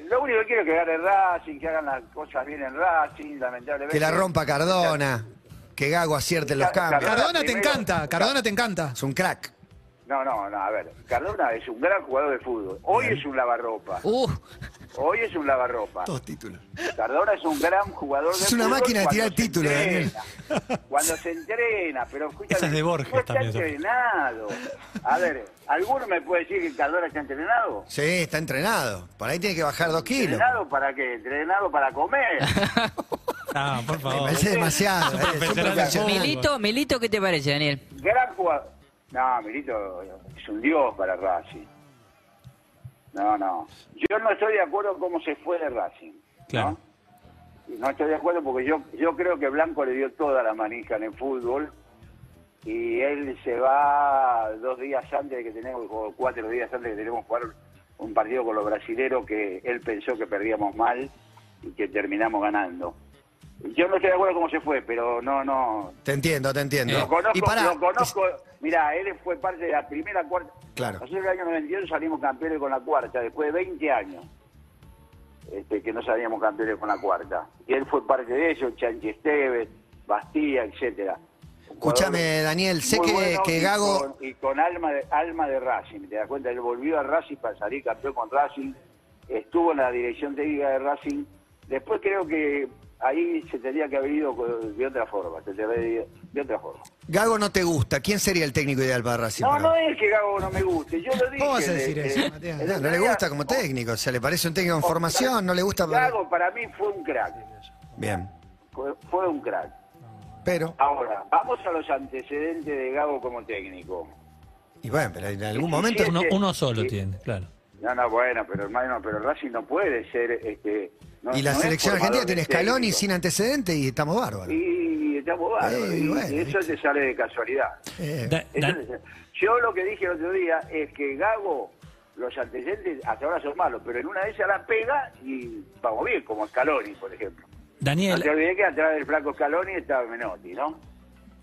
Lo único que quiero es que gane Racing, que hagan las cosas bien en Racing, lamentablemente. Que la rompa Cardona, que Gago acierte los Car- cambios. Cardona te encanta, Cardona te encanta. Es un crack. No, no, no, a ver, Cardona es un gran jugador de fútbol. Hoy es un lavarropa. Uh, Hoy es un lavarropa. Dos títulos. Cardona es un gran jugador de Es una fútbol máquina de tirar títulos, entrena. Cuando se entrena, pero escúchame, Esa es de Borges no está también, esa. entrenado. A ver, ¿alguno me puede decir que Cardona está entrenado? Sí, está entrenado. Por ahí tiene que bajar dos kilos. ¿Entrenado para qué? ¿Entrenado para comer? Ah, por Me favor. parece demasiado. Es un eh, fútbol. Milito, Milito, ¿qué te parece, Daniel? Gran jugador. No, Milito es un dios para Racing. No, no. Yo no estoy de acuerdo cómo se fue de Racing. ¿no? Claro. Y no estoy de acuerdo porque yo yo creo que Blanco le dio toda la manija en el fútbol y él se va dos días antes de que tenemos, o cuatro días antes de que tenemos que jugar un partido con los brasileros que él pensó que perdíamos mal y que terminamos ganando. Yo no estoy de acuerdo cómo se fue, pero no, no, Te entiendo, te entiendo. lo conozco, y para, lo conozco. Mira, él fue parte de la primera cuarta. Claro. Nosotros en el año 92 salimos campeones con la cuarta, después de 20 años este, que no salíamos campeones con la cuarta. Y él fue parte de eso, Chanchi Esteves, Bastía, etcétera. Escúchame, Daniel, sé que, bueno que y Gago... con- Y con, alma, de, alma de Racing, ¿te das cuenta? Él volvió a Racing para salir campeón con Racing, estuvo en la dirección técnica de Racing. Después creo que ahí se tendría que haber ido de otra forma, se tendría que haber ido de otra forma. Gago no te gusta. ¿Quién sería el técnico ideal para Racing? No, no es que Gago no me guste, yo lo dije. ¿Cómo vas a de- decir de- eso, Matías? el No, le gusta como técnico. O sea, le parece un técnico en formación, no le gusta... Gago para mí fue un crack, Bien. fue, fue un crack. Pero... Ahora, vamos a los antecedentes de Gago como técnico. Y bueno, pero en algún momento... Uno, solo Sí. tiene, claro. No, no, bueno, pero hermano, pero Racing no puede ser, este... no- Y la no selección argentina tiene Scaloni técnico. sin antecedentes y estamos bárbaros. Y estamos bárbaros, Eh, y bueno, eso te sale de casualidad. Eh, Da- Eso da- te- yo lo que dije el otro día es que Gago, los antecedentes hasta ahora son malos, pero en una de esas la pega y vamos bien, como Scaloni, por ejemplo. No Daniel, te olvides que atrás del flaco Scaloni estaba Menotti, ¿no?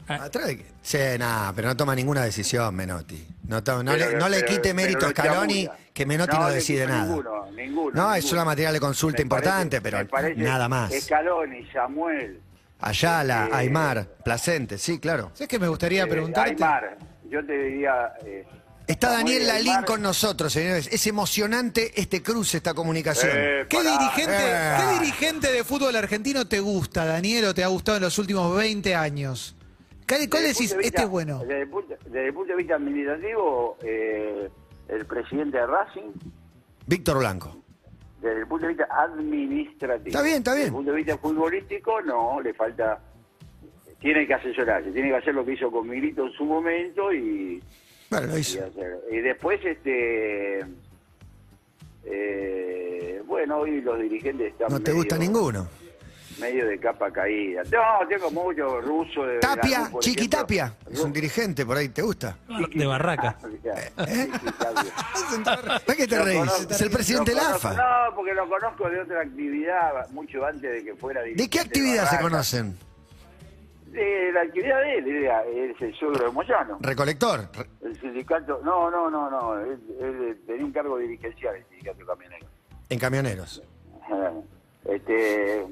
¿Atrás de qué? Sí, nada, pero no toma ninguna decisión Menotti. No, to- no Pero- le, no le pero- quite mérito a Scaloni, que Menotti no, le decide nada. Ninguno, ninguno. No, es una material de consulta Me importante, parece- pero nada más. Scaloni, Samuel, Ayala, Eh, Aymar, Placente, sí, claro. ¿Sabes que me gustaría eh, preguntarte? Aymar, yo te diría... eh, Está Samuel Daniel y Lalín Aymar, con nosotros, señores. Es emocionante este cruce, esta comunicación. eh, ¿Qué pará, dirigente, eh. ¿Qué dirigente de fútbol argentino te gusta, Daniel, o te ha gustado en los últimos 20 años? ¿Cuál, cuál Desde el decís? punto de Este vista- es bueno. Desde el punto, desde el punto de vista administrativo, eh, el presidente de Racing, Víctor Blanco. desde el punto de vista administrativo. Está bien, está bien. Desde el punto de vista futbolístico, no, le falta. Tiene que asesorarse, tiene que hacer lo que hizo con Milito en su momento y, Bueno, lo y hizo. hacer- y después, este. eh, bueno, hoy los dirigentes están. No te gusta ninguno. Medio de capa caída. No, tengo mucho ruso de. Tapia, Veracruz, por Chiqui ejemplo. Tapia. Es un dirigente por ahí, ¿te gusta? de Barraca. ¿Eh? ¿Para qué te reís? conozco- Es el presidente de la AFA. No, porque lo conozco de otra actividad mucho antes de que fuera ¿De dirigente qué actividad se Barraca. conocen? De la actividad de él, era- es el suegro de Moyano. Recolector. Re- El sindicato, no, no, no, no, él, él tenía un cargo dirigencial, el sindicato camionero. En camioneros. Este,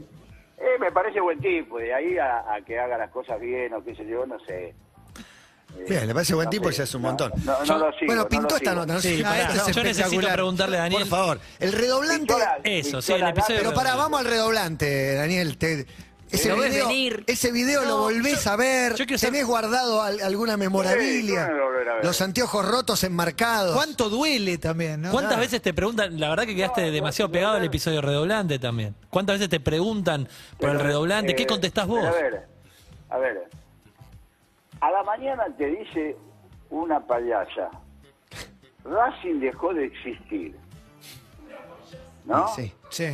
eh, me parece buen tipo, de ahí a, a que haga las cosas bien o qué sé yo, no sé. Eh, Bien, le parece buen no tipo y ya es un montón. No, no Yo- lo sigo, bueno, no pintó esta nota. No sé Sí, esto es yo necesito preguntarle a Daniel. Por favor, el redoblante. Eso, sí, el episodio- Pero para, vamos al redoblante, Daniel. Te- ese, Lo video, venir. ese video lo volvés yo- a ver. yo quiero saber- ¿Tenés guardado al- alguna memorabilia? Sí, no lo. Los anteojos rotos enmarcados. ¿Cuánto duele también, no? ¿Cuántas Claro. veces te preguntan? La verdad que quedaste demasiado pegado al episodio redoblante también. ¿Cuántas veces te preguntan por el redoblante? ¿Qué eh, contestás vos? A ver, a ver. A la mañana te dice una payasa. Racing dejó de existir. ¿no? Sí. Sí.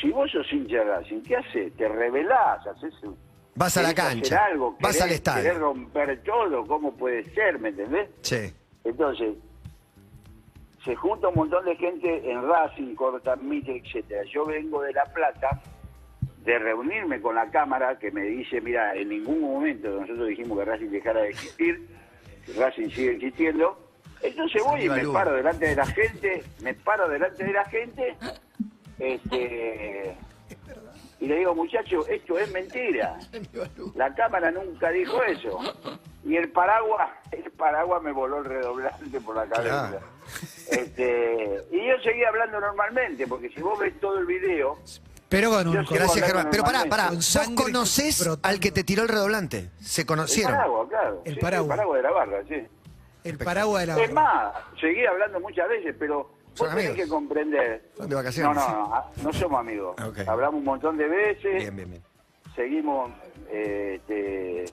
Si vos sos hincha de Racing, ¿qué haces? Te rebelás, haces un- Vas a la cancha, algo, vas querés- al estadio. Querés romper todo, ¿cómo puede ser? ¿Me entendés? Sí. Entonces, se junta un montón de gente en Racing, Corta Mitre, etcétera. Yo vengo de La Plata de reunirme con la Cámara que me dice, mira, en ningún momento nosotros dijimos que Racing dejara de existir, Racing sigue existiendo. Entonces voy y me paro delante de la gente, me paro delante de la gente, este, y le digo, muchachos, esto es mentira. La Cámara nunca dijo eso. Y el paraguas, el paraguas me voló el redoblante por la cabeza. Este, y yo seguía hablando normalmente, porque si vos ves todo el video, Pero con un. Gracias, Germán. Pero pará, pará. Con ¿Vos sangre conocés brotando. al que te tiró el redoblante? ¿Se el conocieron? paraguas, claro. El sí, paraguas. el paraguas de la barra, sí. el paraguas de la. Es más, seguí hablando muchas veces, pero ¿Son tenés que comprender. ¿Son de vacaciones? No, no, no, ah, no somos amigos. Ah. Hablamos un montón de veces, Bien, bien, bien. seguimos, eh, este,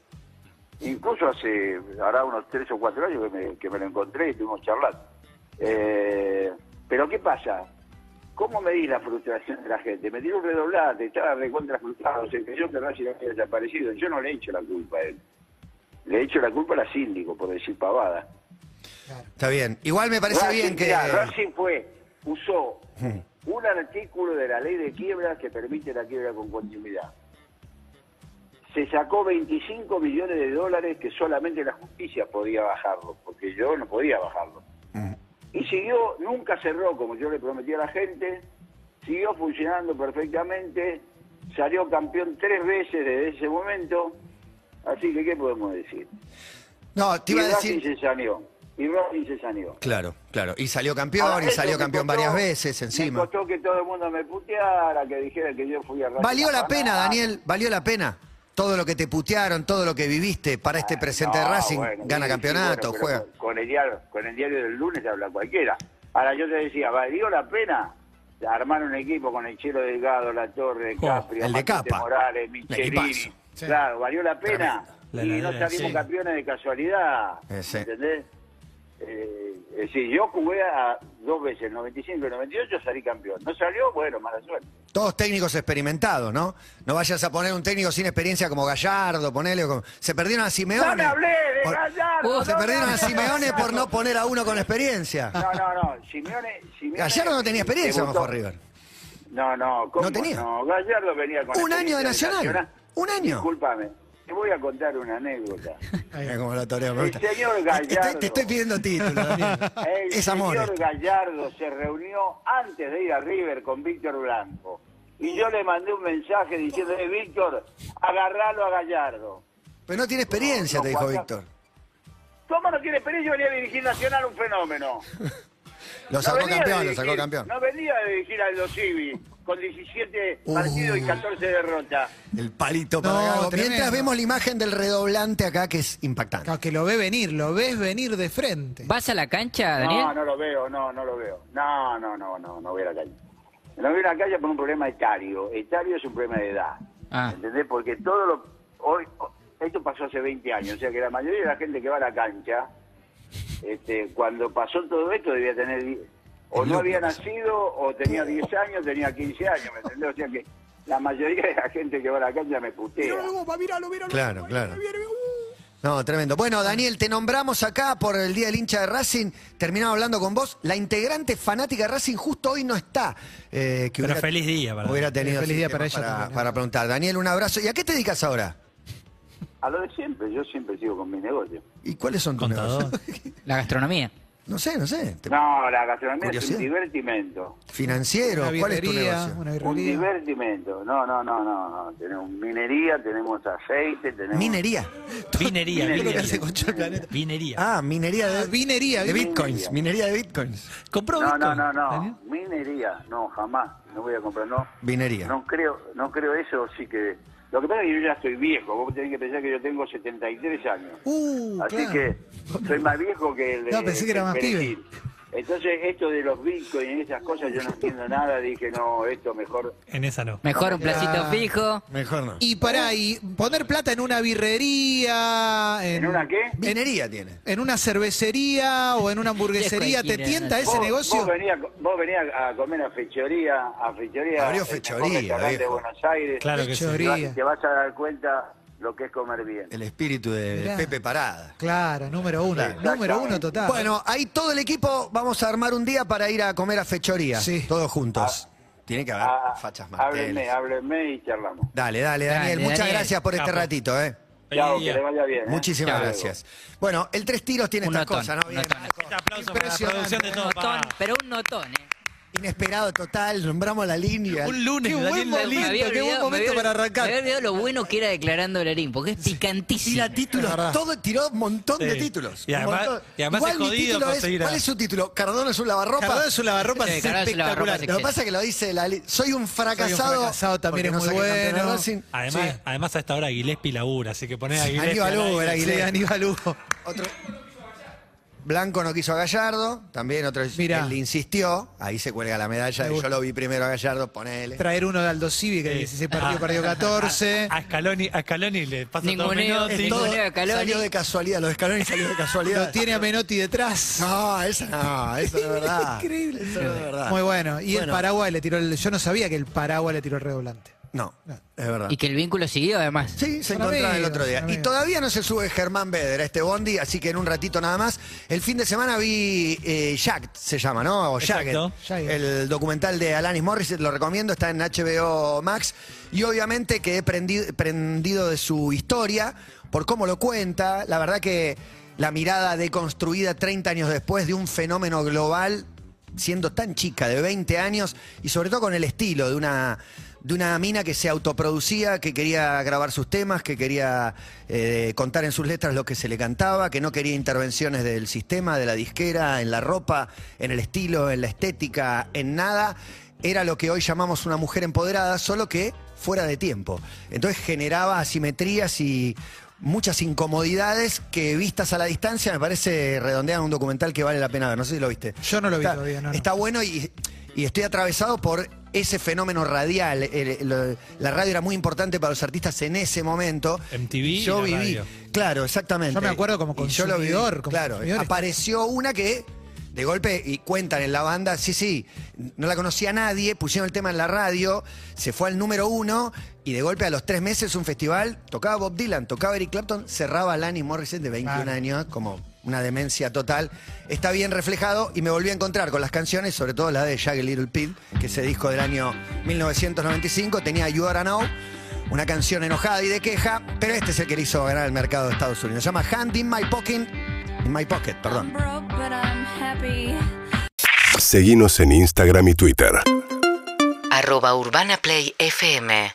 incluso hace, ahora unos tres o cuatro años que me, que me lo encontré y estuvimos charlando. Eh, pero ¿qué pasa? ¿Cómo medís la frustración de la gente? Me tiró un redoblante, estaba recontra frustrado, se creyó que Racing había desaparecido. Yo no le he hecho la culpa a él. Le he hecho la culpa a la síndico, por decir pavada. Está bien. Igual me parece Racing, bien que... mirá, Racing fue, usó un artículo de la ley de quiebra que permite la quiebra con continuidad. Se sacó 25 millones de dólares que solamente la justicia podía bajarlo, porque yo no podía bajarlo. Y siguió, nunca cerró como yo le prometí a la gente, siguió funcionando perfectamente, salió campeón tres veces desde ese momento, así que ¿qué podemos decir? No, te Y iba a Racing decir... se saneó, y Racing se saneó. Claro, claro. Y salió campeón Ahora, y salió me campeón costó- varias veces Me encima. costó que todo el mundo me puteara, que dijera que yo fui a Racing ¿Valió la pena, Daniel? ¿Valió la pena? Todo lo que te putearon, todo lo que viviste para este presente de No, Racing, bueno, gana sí, campeonato, sí, bueno, juega. Con el, diario, con el diario del lunes habla cualquiera. Ahora yo te decía, ¿valió la pena armar un equipo con el Chelo Delgado, La Torre, Oh, Capri, el de capa. Morales, Michelini? Sí. Claro, ¿valió la pena? La y no salimos sí. campeones de casualidad, Eh, sí. ¿entendés? Eh, es decir, yo jugué a dos veces, el 95 y el 98 salí campeón. No salió, bueno, mala suerte. Todos técnicos experimentados, ¿no? No vayas a poner un técnico sin experiencia como Gallardo, ponele. como- Se perdieron a Simeone. ¡No me hablé de Por- Gallardo! Uh, Se no perdieron a Simeone por no poner a uno con experiencia. No, no, no. Simeone, Simeone Gallardo no tenía experiencia con River. No, no, ¿cómo No tenía. No, Gallardo venía con Un año de Nacional. Un año. Discúlpame, te voy a contar una anécdota. Toreo, me El señor Gallardo. Te estoy pidiendo título, Daniel. El Es señor amor. Gallardo se reunió antes de ir a River con Víctor Blanco. Y yo le mandé un mensaje diciendo, eh, Víctor, agarralo a Gallardo. Pero no tiene experiencia, No, te dijo Víctor. ¿Cómo no tiene experiencia? Venía a dirigir Nacional un fenómeno. Lo No sacó campeón, lo sacó campeón. No venía de dirigir al Los Civi con 17 Uh. partidos y 14 derrotas. El palito No, para Gago. tremendo. Mientras vemos la imagen del redoblante acá, que es impactante. Claro, que lo ve venir, lo ves venir de frente. ¿Vas a la cancha, Daniel? No, no lo veo, no, no lo veo. No, no, no, no, no voy a la calle. No voy a la calle por un problema etario. Etario es un problema de edad. Ah. ¿Entendés? Porque todo lo... Hoy, esto pasó hace 20 años, o sea que la mayoría de la gente que va a la cancha, este, cuando pasó todo esto debía tener... O no había nacido, o tenía 10 años, tenía 15 años, ¿me entendés? O sea que la mayoría de la gente que va a la cancha me putea. Claro, claro. No, tremendo. Bueno, Daniel, te nombramos acá por el Día del Hincha de Racing. Terminamos hablando con vos. La integrante fanática de Racing justo hoy no está. eh, que Pero feliz día para Hubiera tenido Feliz día para ella para preguntar. Daniel, un abrazo. ¿Y a qué te dedicas ahora? A lo de siempre, yo siempre sigo con mi negocio. ¿Y cuáles son tus Contador. negocios? La gastronomía. No sé, no sé. Te- No, la gastronomía es Curiosidad. un divertimento. Financiero, ¿cuál es tu negocio? una Un birrería. divertimento. No, no, no, no, no. Tenemos minería, tenemos aceite, tenemos... Minería. Vinería, Todo lo que vinería. hace Concha del Planeta. Vinería. Ah, minería de, Vinería, de vinería. bitcoins. Minería de bitcoins. ¿Compró No, no, Bitcoin, no, no. Daniel? Minería, no, jamás. No voy a comprar, no. Vinería. No creo, no creo eso, sí que... Lo que pasa es que yo ya estoy viejo. Vos tenés que pensar que yo tengo 73 años. Uh, Así claro. que soy más viejo que el No, pensé que era más Perejil. Entonces, esto de los bitcoins y esas cosas, yo no entiendo nada. Dije, no, esto mejor... En esa no. Mejor un placito Ah. fijo. Mejor no. Y para y poner plata en una birrería, en, ¿En una qué? Minería tiene. en una cervecería o en una hamburguesería, ¿te tienta ese Vos, negocio? vos venías, vos venías a comer a Fechoría, a Fechoría, Abrió el mejor Fechoría, restaurante de viejo. Buenos Aires. Claro que sí. Fechoría. te vas a dar cuenta lo que es comer bien. El espíritu de Mirá. Pepe Parada. Claro, número uno. Claro. Número uno total. Bueno, ahí todo el equipo vamos a armar un día para ir a comer a Fechoría. Sí. Todos juntos. Tiene que haber Ah, fachas háblenme, marteles. háblenme y charlamos. Dale, dale, Daniel. Dale, Muchas Daniel. gracias por este Capo. ratito, ¿eh? Chao, que le vaya bien. ¿eh? Muchísimas Chao. gracias. Bueno, el tres tiros tiene Un estas notón, cosas, ¿no? Bien. Este aplauso para la producción de todo notón, para... pero un notón, ¿eh? Inesperado total, nombramos la línea. Un lunes, Qué buen momento, había qué buen olvidado- momento me había- para arrancar. Me había olvidado lo bueno que era declarando Larín, porque es picantísimo. Tira títulos, verdad. todo, tiró un montón de Sí. títulos. Y un además- montón. y además Igual es mi jodido título es- conseguir a- ¿Cuál es su título? ¿Cardona es un lavarropa? Cardona es un lavarropa Sí, Cardona es un lavarropa espectacular. Lo que pasa es que lo dice la li- Soy un fracasado. Soy un fracasado también porque es no muy saqué campeón de bueno. Racing. Además, Sí. además a esta hora Gillespie labura, así que poner a Gillespie. Aníbal al Hugo era Sí, Gillespie. Aníbal Hugo. Otro. Blanco no quiso a Gallardo, también otro Mirá. él le insistió, ahí se cuelga la medalla, Me y yo lo vi primero a Gallardo, ponele. Traer uno de Aldo Civi, que Sí. 16 partidos Ah, perdió 14. A, a Scaloni, a Scaloni le pasa todo Ninguneo, Menotti. Es todo- de Scaloni. salió de casualidad, lo de Scaloni salió de Lo casualidad. tiene a Menotti detrás. No, eso no, eso no es verdad. Increíble. Eso no es verdad. Muy bueno. Y el. Paraguay le tiró el. Yo no sabía que el Paraguay le tiró el redoblante. No, es verdad. Y que el vínculo siguió además. Sí, se encontraron el otro día. Y todavía no se sube Germán Beder a este bondi, así que en un ratito nada más. El fin de semana vi eh, Jacked, se llama, ¿no? O Jagged. Exacto. El documental de Alanis Morris, lo recomiendo, está en HBO Max. Y obviamente quedé prendi- prendido de su historia, por cómo lo cuenta. La verdad que la mirada deconstruida 30 años después de un fenómeno global siendo tan chica, de 20 años, y sobre todo con el estilo de una, de una mina que se autoproducía, que quería grabar sus temas, que quería eh, contar en sus letras lo que se le cantaba, que no quería intervenciones del sistema, de la disquera, en la ropa, en el estilo, en la estética, en nada. Era lo que hoy llamamos una mujer empoderada, solo que fuera de tiempo. Entonces generaba asimetrías y muchas incomodidades que vistas a la distancia me parece redondean un documental que vale la pena ver. No sé si lo viste. Yo no lo vi Está, todavía, no, no. está bueno y, y estoy atravesado por ese fenómeno radial. El- la radio era muy importante para los artistas en ese momento. MTV y Yo la viví. radio. Claro, exactamente. Yo me acuerdo como Y yo lo viví, consumidor, como Claro, consumidor. apareció una que de golpe, y cuentan en la banda, sí, sí, no la conocía nadie, pusieron el tema en la radio, se fue al número uno, y de golpe a los tres meses un festival, tocaba Bob Dylan, tocaba Eric Clapton, cerraba Lanny Morrison de 21 Claro. años, como una demencia total. Está bien reflejado y me volví a encontrar con las canciones, sobre todo la de Shaggy Little Pill, que ese disco del año 1995 tenía You Are Now, una canción enojada y de queja, pero este es el que le hizo ganar el mercado de Estados Unidos. Se llama Hand in My Pocket, in My Pocket, perdón. Seguinos en Instagram y Twitter. arroba Urbana Play FM